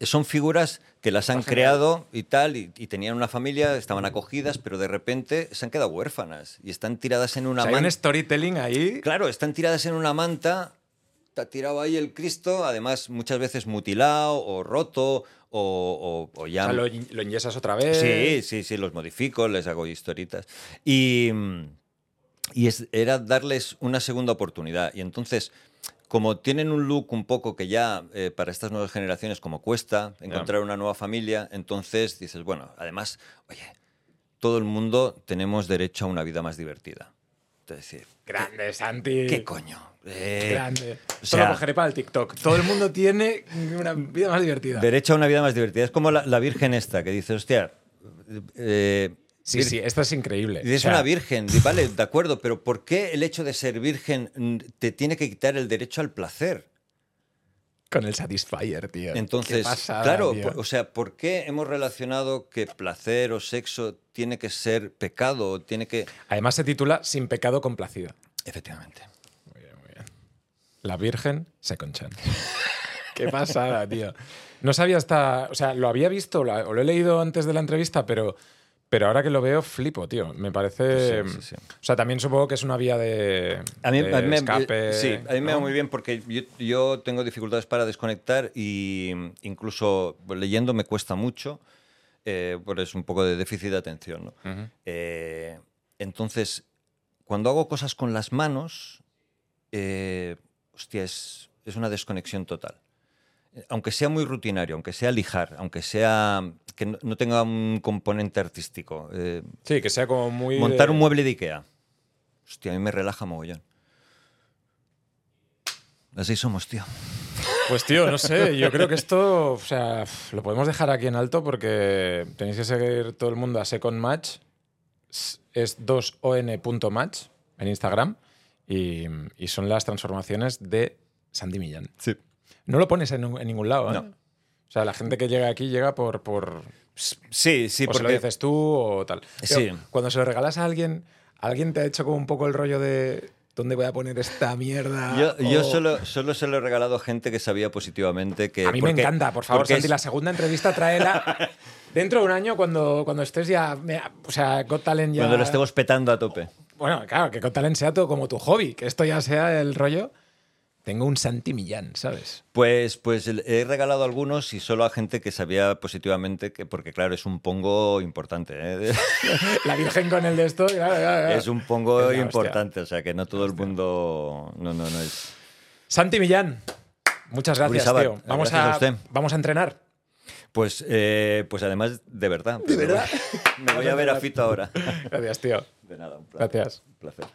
son figuras que las han creado y tal, y, y tenían una familia, estaban acogidas, pero de repente se han quedado huérfanas y están tiradas en O una sea, hay un manta. storytelling ahí. Claro, están tiradas en una manta, está tirado ahí el Cristo, además muchas veces mutilado o roto o, o- o O ya... sea, lo, lo enyesas otra vez. Sí, sí, sí, los modifico, les hago historitas. Y, mm, y es- era darles una segunda oportunidad. Y entonces, como tienen un look un poco que ya eh, para estas nuevas generaciones como cuesta encontrar una nueva familia, entonces dices, bueno, además, oye, todo el mundo tenemos derecho a una vida más divertida. Es decir, Grande, Santi. ¿qué coño? Eh, Grande. o Esto lo sea- cogeré para el TikTok. Todo el mundo tiene una vida más divertida. Derecho a una vida más divertida. Es como la, la Virgen esta que dice, hostia, eh, Sí, sí, esto es increíble. Y es O sea, una virgen, vale, de acuerdo, pero ¿por qué el hecho de ser virgen te tiene que quitar el derecho al placer? Con el Satisfyer, tío. Entonces, Qué pasada, claro, tío. o sea, ¿por qué hemos relacionado que placer o sexo tiene que ser pecado? o Tiene que. Además se titula Sin pecado complacida. Efectivamente. Muy bien, muy bien. La Virgen Second Chance. Qué pasada, tío. No sabía hasta. O sea, lo había visto o lo he leído antes de la entrevista, pero, pero ahora que lo veo, flipo, tío. Me parece. Sí, sí, sí. O sea, también supongo que es una vía de, A mí, de a mí me- escape. sí, a mí me va muy bien porque yo, yo tengo dificultades para desconectar y incluso leyendo me cuesta mucho, eh, pues es un poco de déficit de atención. ¿no? Eh, entonces, cuando hago cosas con las manos, eh, hostia, es, es una desconexión total. Aunque sea muy rutinario, aunque sea lijar, aunque sea que no, no tenga un componente artístico. eh, Sí, que sea como muy. montar de- un mueble de Ikea. Hostia, a mí me relaja mogollón. Así somos, tío. Pues tío, no sé, yo creo que esto, o sea, lo podemos dejar aquí en alto porque tenéis que seguir todo el mundo a Second Match. Es 2on.match en Instagram y, y son las transformaciones de Sandy Millán. Sí. No lo pones en, en ningún lado, ¿eh? No. O sea, la gente que llega aquí llega por... por Sí, sí, o se lo porque dices tú o tal. Sí. Pero Cuando se lo regalas a alguien, ¿alguien te ha hecho como un poco el rollo de dónde voy a poner esta mierda? yo, yo solo, solo se lo he regalado a gente que sabía positivamente que... A mí porque- me encanta, por favor, porque Santi, es- la segunda entrevista tráela dentro de un año cuando, cuando estés ya, o sea, Got Talent ya... Cuando lo estemos petando a tope. Bueno, claro, que Got Talent sea todo como tu hobby, que esto ya sea el rollo. Tengo un Santi Millán, ¿sabes? Pues, pues he regalado algunos y solo a gente que sabía positivamente que, porque claro, es un pongo importante. ¿eh? La Virgen con el de esto, claro, claro, claro. es un pongo Es la hostia. importante, o sea que no todo el mundo. No, no, no es. Santi Millán, muchas gracias, tío. Vamos gracias a a, usted. vamos a entrenar. Pues, eh, pues además, de verdad. ¿De verdad? Me voy a ver a Fito ahora. Gracias, tío. De nada, un placer. Gracias. Un placer.